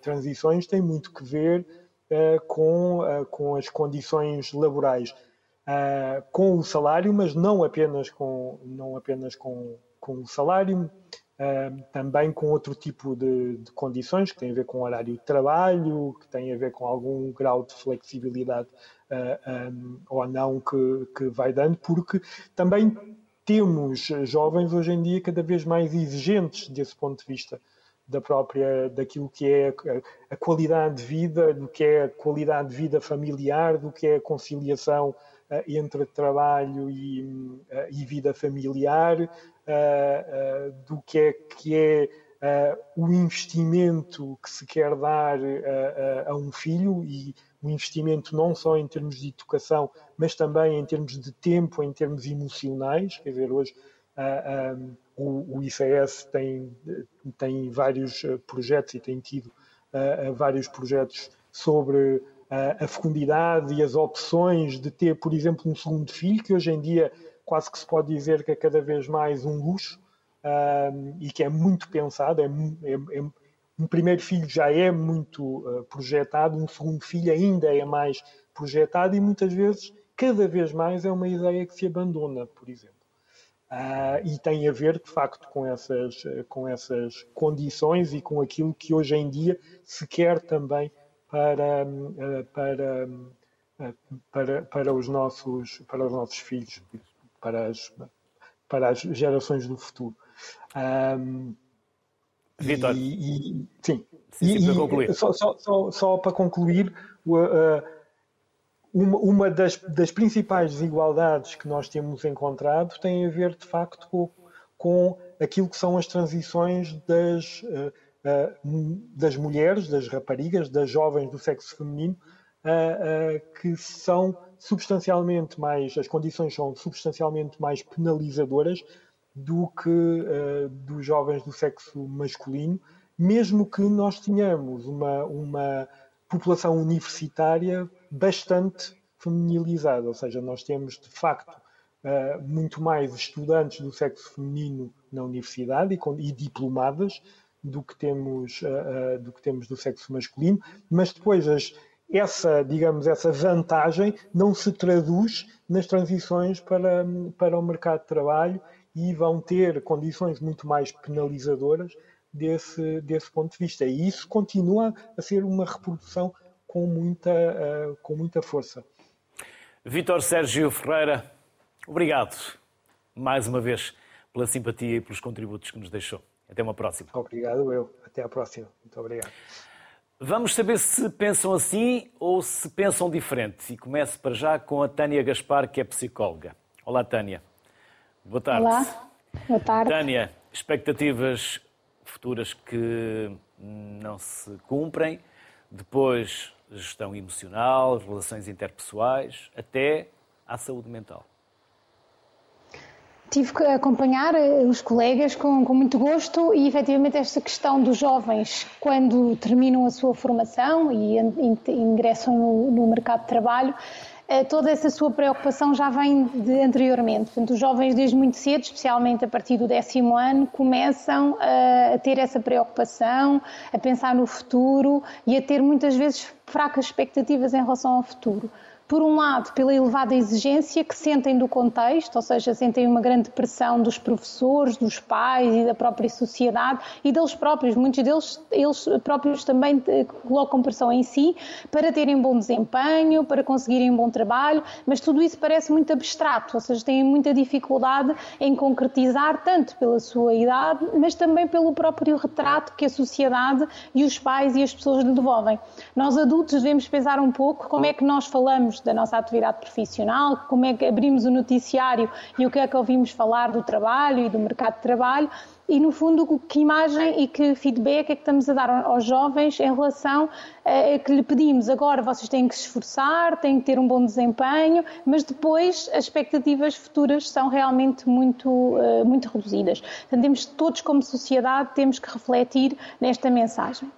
transições, tem muito que ver com, com as condições laborais. com o salário, mas não apenas com, não apenas com, com o salário, também com outro tipo de, de, condições, que têm a ver com horário de trabalho, que têm a ver com algum grau de flexibilidade uh, um, ou não que, que vai dando, porque também temos jovens hoje em dia cada vez mais exigentes desse ponto de vista da própria daquilo que é a, qualidade de vida, do que é a qualidade de vida familiar, do que é a conciliação uh, entre trabalho e, uh, e vida familiar, uh, do que é que é o investimento que se quer dar a um filho e o investimento não só em termos de educação, mas também em termos de tempo, em termos emocionais. Quer dizer, hoje um, o, o ICS tem, tem vários projetos e tem tido uh, vários projetos sobre uh, a fecundidade e as opções de ter, por exemplo, um segundo filho, que hoje em dia quase que se pode dizer que é cada vez mais um luxo um, e que é muito pensado. É, é, é, um primeiro filho já é muito uh, projetado, um segundo filho ainda é mais projetado e muitas vezes, cada vez mais, é uma ideia que se abandona, por exemplo. Uh, e tem a ver, de facto, com essas, com essas condições e com aquilo que hoje em dia se quer também para, uh, para, para, para, os, nossos, para os nossos filhos para as, para as gerações do futuro. Um, Vitor. E, e, sim. sim, para concluir. Só, só, só, só, para concluir, uma, uma das, das, principais desigualdades que nós temos encontrado tem a ver, de facto, com, com aquilo que são as transições das, uh, uh, das mulheres, das raparigas, das jovens do sexo feminino, que são substancialmente mais, as condições são substancialmente mais penalizadoras do que uh, dos jovens do sexo masculino, mesmo que nós tenhamos uma, uma população universitária bastante feminilizada, ou seja, nós temos de facto uh, muito mais estudantes do sexo feminino na universidade e, com, e diplomadas do que temos uh, do que temos do sexo masculino, mas depois as essa, digamos, essa vantagem não se traduz nas transições para, para o mercado de trabalho e vão ter condições muito mais penalizadoras desse, desse ponto de vista. E isso continua a ser uma reprodução com muita, uh, com muita força. Vítor Sérgio Ferreira, obrigado mais uma vez pela simpatia e pelos contributos que nos deixou. Até uma próxima. Obrigado, eu. Até a próxima. Muito obrigado. Vamos saber se pensam assim ou se pensam diferente. E começo para já com a Tânia Gaspar, que é psicóloga. Olá, Tânia. Boa tarde. Olá, boa tarde. Tânia, expectativas futuras que não se cumprem, depois gestão emocional, relações interpessoais, até à saúde mental. Tive que acompanhar eh, os colegas com, com, muito gosto e efetivamente esta questão dos jovens quando terminam a sua formação e ingressam no, no mercado de trabalho, eh, toda essa sua preocupação já vem de anteriormente. Portanto, os jovens desde muito cedo, especialmente a partir do décimo ano, começam a ter essa preocupação, a pensar no futuro e a ter muitas vezes fracas expectativas em relação ao futuro por um lado, pela elevada exigência que sentem do contexto, ou seja, sentem uma grande pressão dos professores, dos pais e da própria sociedade e deles próprios. Muitos deles, eles próprios também eh, colocam pressão em si para terem bom desempenho, para conseguirem um bom trabalho, mas tudo isso parece muito abstrato, ou seja, têm muita dificuldade em concretizar, tanto pela sua idade, mas também pelo próprio retrato que a sociedade e os pais e as pessoas lhe devolvem. Nós adultos devemos pensar um pouco como é que nós falamos da nossa atividade profissional, como é que abrimos o noticiário e o que é que ouvimos falar do trabalho e do mercado de trabalho e, no fundo, que imagem e que feedback é que estamos a dar aos jovens em relação a que lhe pedimos agora vocês têm que se esforçar, têm que ter um bom desempenho, mas depois as expectativas futuras são realmente muito, eh, muito reduzidas. Portanto, temos todos como sociedade temos que refletir nesta mensagem.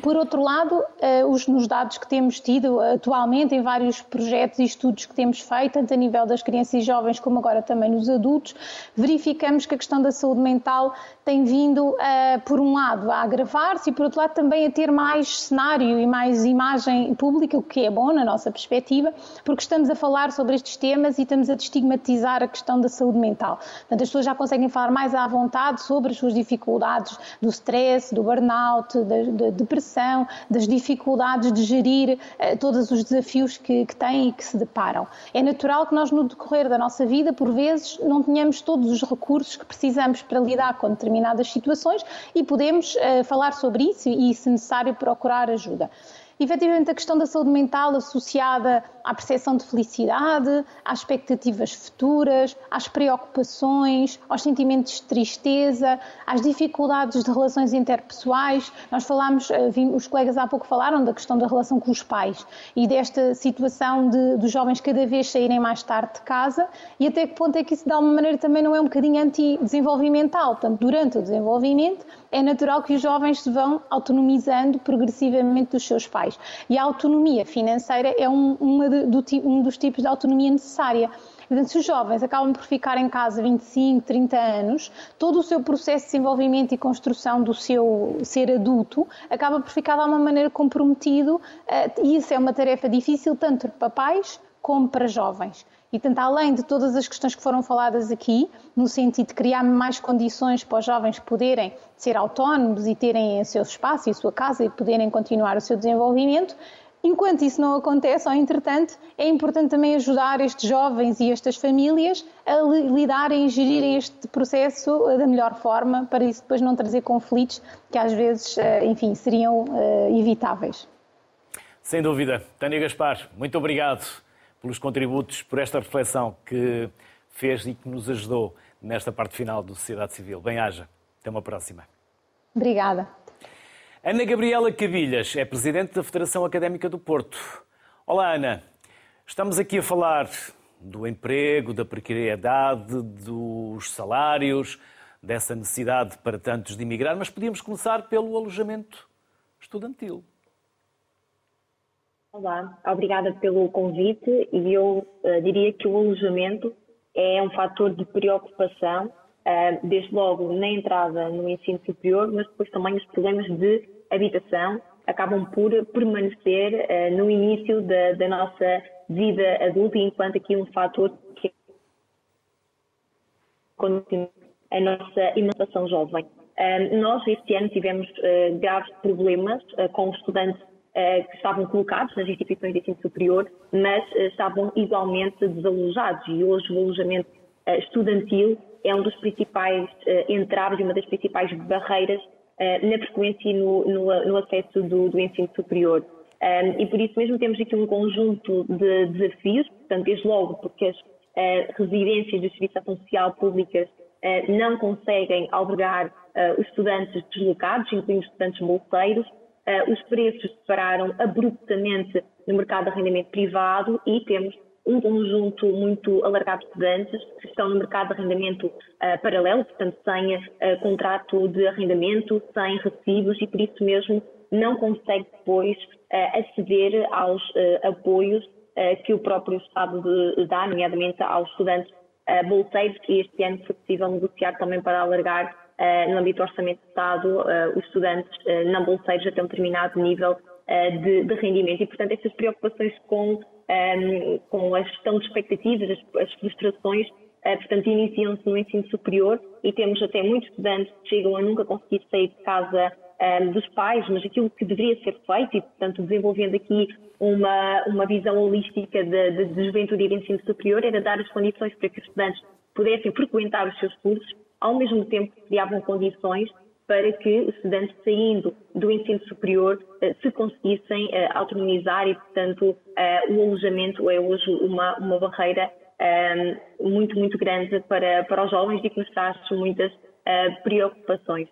Por outro lado, eh, os, nos dados que temos tido atualmente em vários projetos e estudos que temos feito, tanto a nível das crianças e jovens como agora também nos adultos, verificamos que a questão da saúde mental tem vindo, eh, por um lado, a agravar-se e, por outro lado, também a ter mais cenário e mais imagem pública, o que é bom na nossa perspectiva, porque estamos a falar sobre estes temas e estamos a estigmatizar a questão da saúde mental. Portanto, as pessoas já conseguem falar mais à vontade sobre as suas dificuldades do stress, do burnout, da depressão das dificuldades de gerir uh, todos os desafios que, que têm e que se deparam. É natural que nós, no decorrer da nossa vida, por vezes, não tenhamos todos os recursos que precisamos para lidar com determinadas situações e podemos uh, falar sobre isso e, se necessário, procurar ajuda efetivamente a questão da saúde mental associada à percepção de felicidade, às expectativas futuras, às preocupações, aos sentimentos de tristeza, às dificuldades de relações interpessoais. Nós falámos, eh, os colegas há pouco falaram da questão da relação com os pais e desta situação de, dos jovens cada vez saírem mais tarde de casa e até que ponto é que isso de alguma maneira também não é um bocadinho anti-desenvolvimental. Portanto, durante o desenvolvimento é natural que os jovens se vão autonomizando progressivamente dos seus pais. E a autonomia financeira é um, de, do, um dos tipos de autonomia necessária. Portanto, se os jovens acabam por ficar em casa 25, 30 anos, todo o seu processo de desenvolvimento e construção do seu ser adulto acaba por ficar de alguma maneira comprometido eh, e isso é uma tarefa difícil tanto para pais como para jovens. E, portanto, além de todas as questões que foram faladas aqui, no sentido de criar mais condições para os jovens poderem ser autónomos e terem o seu espaço e a sua casa e poderem continuar o seu desenvolvimento, Enquanto isso não acontece, ou entretanto, é importante também ajudar estes jovens e estas famílias a lidarem e gerirem este processo da melhor forma, para isso depois não trazer conflitos que às vezes, eh, enfim, seriam eh, evitáveis. Sem dúvida. Tânia Gaspar, muito obrigado pelos contributos, por esta reflexão que fez e que nos ajudou nesta parte final do Sociedade Civil. Bem-haja. Até uma próxima. Obrigada. Ana Gabriela Cabilhas é Presidente da Federação Académica do Porto. Olá, Ana. Estamos aqui a falar do emprego, da precariedade, dos salários, dessa necessidade para tantos de emigrar, mas podíamos começar pelo alojamento estudantil. Olá, obrigada pelo convite e eu uh, diria que o alojamento é um fator de preocupação, uh, desde logo na entrada no ensino superior, mas depois também os problemas de habitação acabam por permanecer uh, no início da, da, nossa vida adulta, enquanto aqui um fator que continua a nossa emancipação jovem. nós este ano tivemos graves problemas com os estudantes eh, que estavam colocados nas instituições de ensino superior, mas eh, estavam igualmente desalojados. E hoje o alojamento eh, estudantil é um dos principais entraves e uma das principais barreiras na frequência e no, no, no acesso do, do, ensino superior. e por isso mesmo temos aqui um conjunto de desafios, portanto, desde logo porque as residências de serviço social públicas não conseguem albergar os estudantes deslocados, incluindo estudantes bolseiros, os preços dispararam abruptamente no mercado de arrendamento privado e temos um conjunto muito alargado de estudantes que estão no mercado de arrendamento uh, paralelo, portanto, sem uh, contrato de arrendamento, sem recibos e por isso mesmo não consegue depois uh, aceder aos apoios que o próprio Estado de, dá, nomeadamente aos estudantes bolseiros, que este ano foi possível negociar também para alargar no âmbito do Orçamento de Estado, uh, os estudantes uh, não bolseiros até um determinado nível de, de, rendimento. E, portanto, estas preocupações com, ehm, com a gestão de expectativas, as, as frustrações, portanto, iniciam-se no ensino superior e temos até muitos estudantes que chegam a nunca conseguir sair de casa ehm, dos pais, mas aquilo que deveria ser feito, e portanto desenvolvendo aqui uma, uma visão holística de, de, de juventude e de ensino superior, era dar as condições para que os estudantes pudessem frequentar os seus cursos, ao mesmo tempo criavam condições para que estudantes saindo do ensino superior eh, se conseguissem eh, autonomizar e, portanto, eh, o alojamento é hoje uma, uma barreira muito, muito grande para, para os jovens e que nos traz muitas preocupações.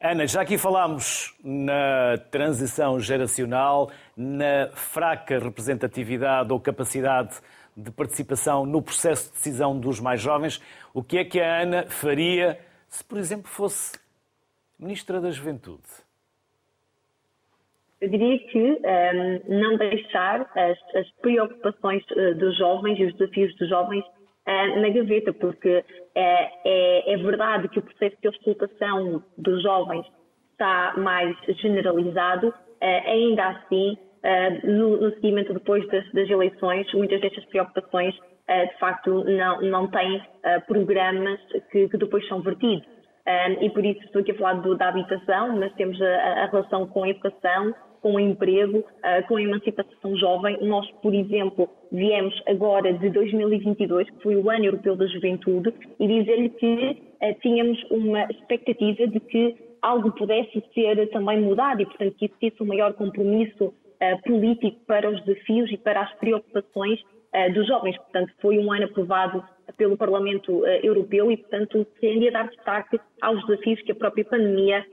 Ana, já aqui falámos na transição geracional, na fraca representatividade ou capacidade de participação no processo de decisão dos mais jovens. O que é que a Ana faria se, por exemplo, fosse Ministra da Juventude? Eu diria que um, ehm, não deixar as, as preocupações uh, dos jovens e os desafios dos jovens uh, na gaveta, porque uh, é, é, verdade que o processo de auscultação dos jovens está mais generalizado, ainda assim, no, no, seguimento depois das, das, eleições, muitas destas preocupações de facto não, não têm programas que, que depois são vertidos. E por isso estou aqui a falar do, da habitação, mas temos a, a, relação com a educação, com o emprego, uh, com a emancipação jovem. Nós, por exemplo, viemos agora de 2022, que foi o Ano Europeu da Juventude, e dizer-lhe que uh, tínhamos uma expectativa de que algo pudesse ser também mudado e, portanto, que existisse um maior compromisso uh, político para os desafios e para as preocupações dos jovens. Portanto, foi um ano aprovado pelo Parlamento uh, Europeu e, portanto, tendia a dar destaque aos desafios que a própria pandemia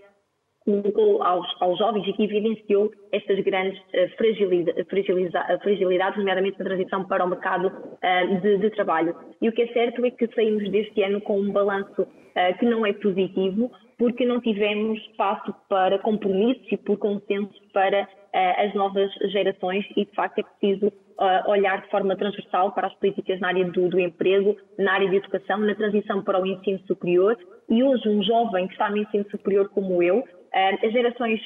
colocou aos, aos jovens e que evidenciou estas grandes fragilidades, nomeadamente na transição para o mercado de, de, trabalho. E o que é certo é que saímos deste ano com um balanço que não é positivo, porque não tivemos espaço para compromissos e por consenso para as novas gerações e, de facto, é preciso uh, olhar de forma transversal para as políticas na área do, do, emprego, na área de educação, na transição para o ensino superior. E hoje, um jovem que está no ensino superior como eu, uh, as gerações,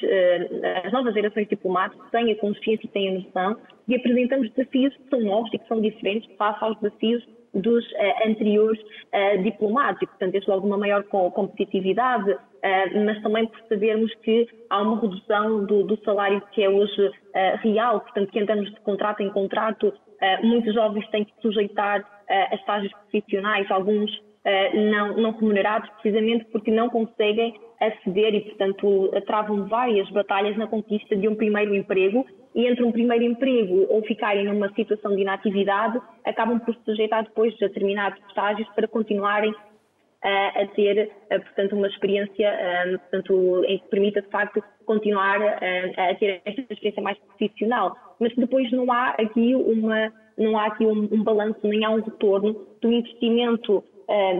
as novas gerações diplomados têm a consciência e têm a noção e apresentamos desafios que são novos e que são diferentes face aos desafios dos uh, anteriores uh, diplomados. E, portanto, este logo uma maior competitividade, uh, mas também por sabermos que há uma redução do, do salário que é hoje real, portanto, que andamos de contrato em contrato, muitos jovens têm que sujeitar a estágios profissionais, alguns não, não remunerados, precisamente porque não conseguem aceder e, portanto, travam várias batalhas na conquista de um primeiro emprego e entre um primeiro emprego ou ficarem numa situação de inatividade, acabam por se sujeitar depois a determinados estágios para continuarem a, a ter, a, portanto, uma experiência um, portanto, em que permita, de facto, continuar a, ter esta experiência mais profissional. Mas depois não há aqui uma, não há aqui um, um balanço, nem há um retorno do investimento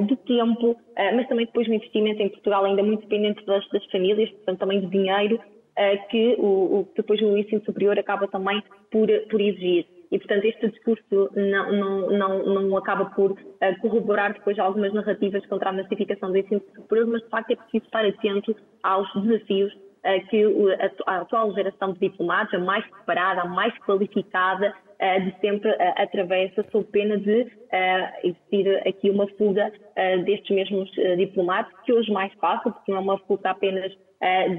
de tempo, mas também depois um investimento em Portugal ainda muito dependente das, das famílias, portanto também de dinheiro, que o, o, depois o ensino superior acaba também por, por exigir. E, portanto, este discurso não, não, não, não acaba por uh, corroborar depois algumas narrativas contra a massificação do ensino superior, mas, de facto, é preciso estar atento aos desafios uh, que a, a, atual geração de diplomados, a mais preparada, a mais qualificada, uh, de sempre atravessa, sob pena de existir aqui uma fuga destes mesmos diplomados, que hoje mais fácil, porque não é uma fuga apenas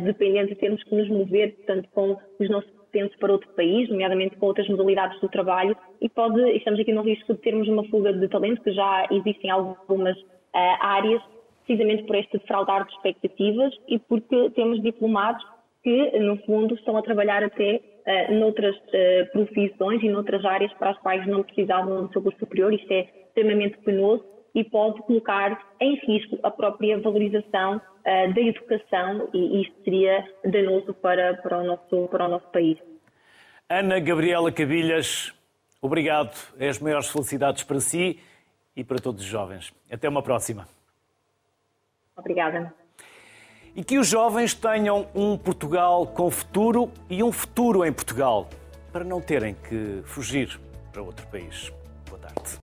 dependente de termos que nos mover, portanto, com os nossos potentes para outro país, nomeadamente com outras modalidades do trabalho, e pode, estamos aqui no risco de termos uma fuga de talento, que já existem algumas uh, áreas, precisamente por este defraudar de expectativas e porque temos diplomados que, no fundo, estão a trabalhar até uh, noutras uh, profissões e noutras áreas para as quais não precisavam do seu curso superior. Isto é extremamente penoso e pode colocar em risco a própria valorização uh, da educação e isto seria danoso para, para, o nosso, para o nosso país. Ana Gabriela Cabilhas, obrigado. É as maiores felicidades para si e para todos os jovens. Até uma próxima. Obrigada. E que os jovens tenham um Portugal com futuro e um futuro em Portugal, para não terem que fugir para outro país. Boa tarde.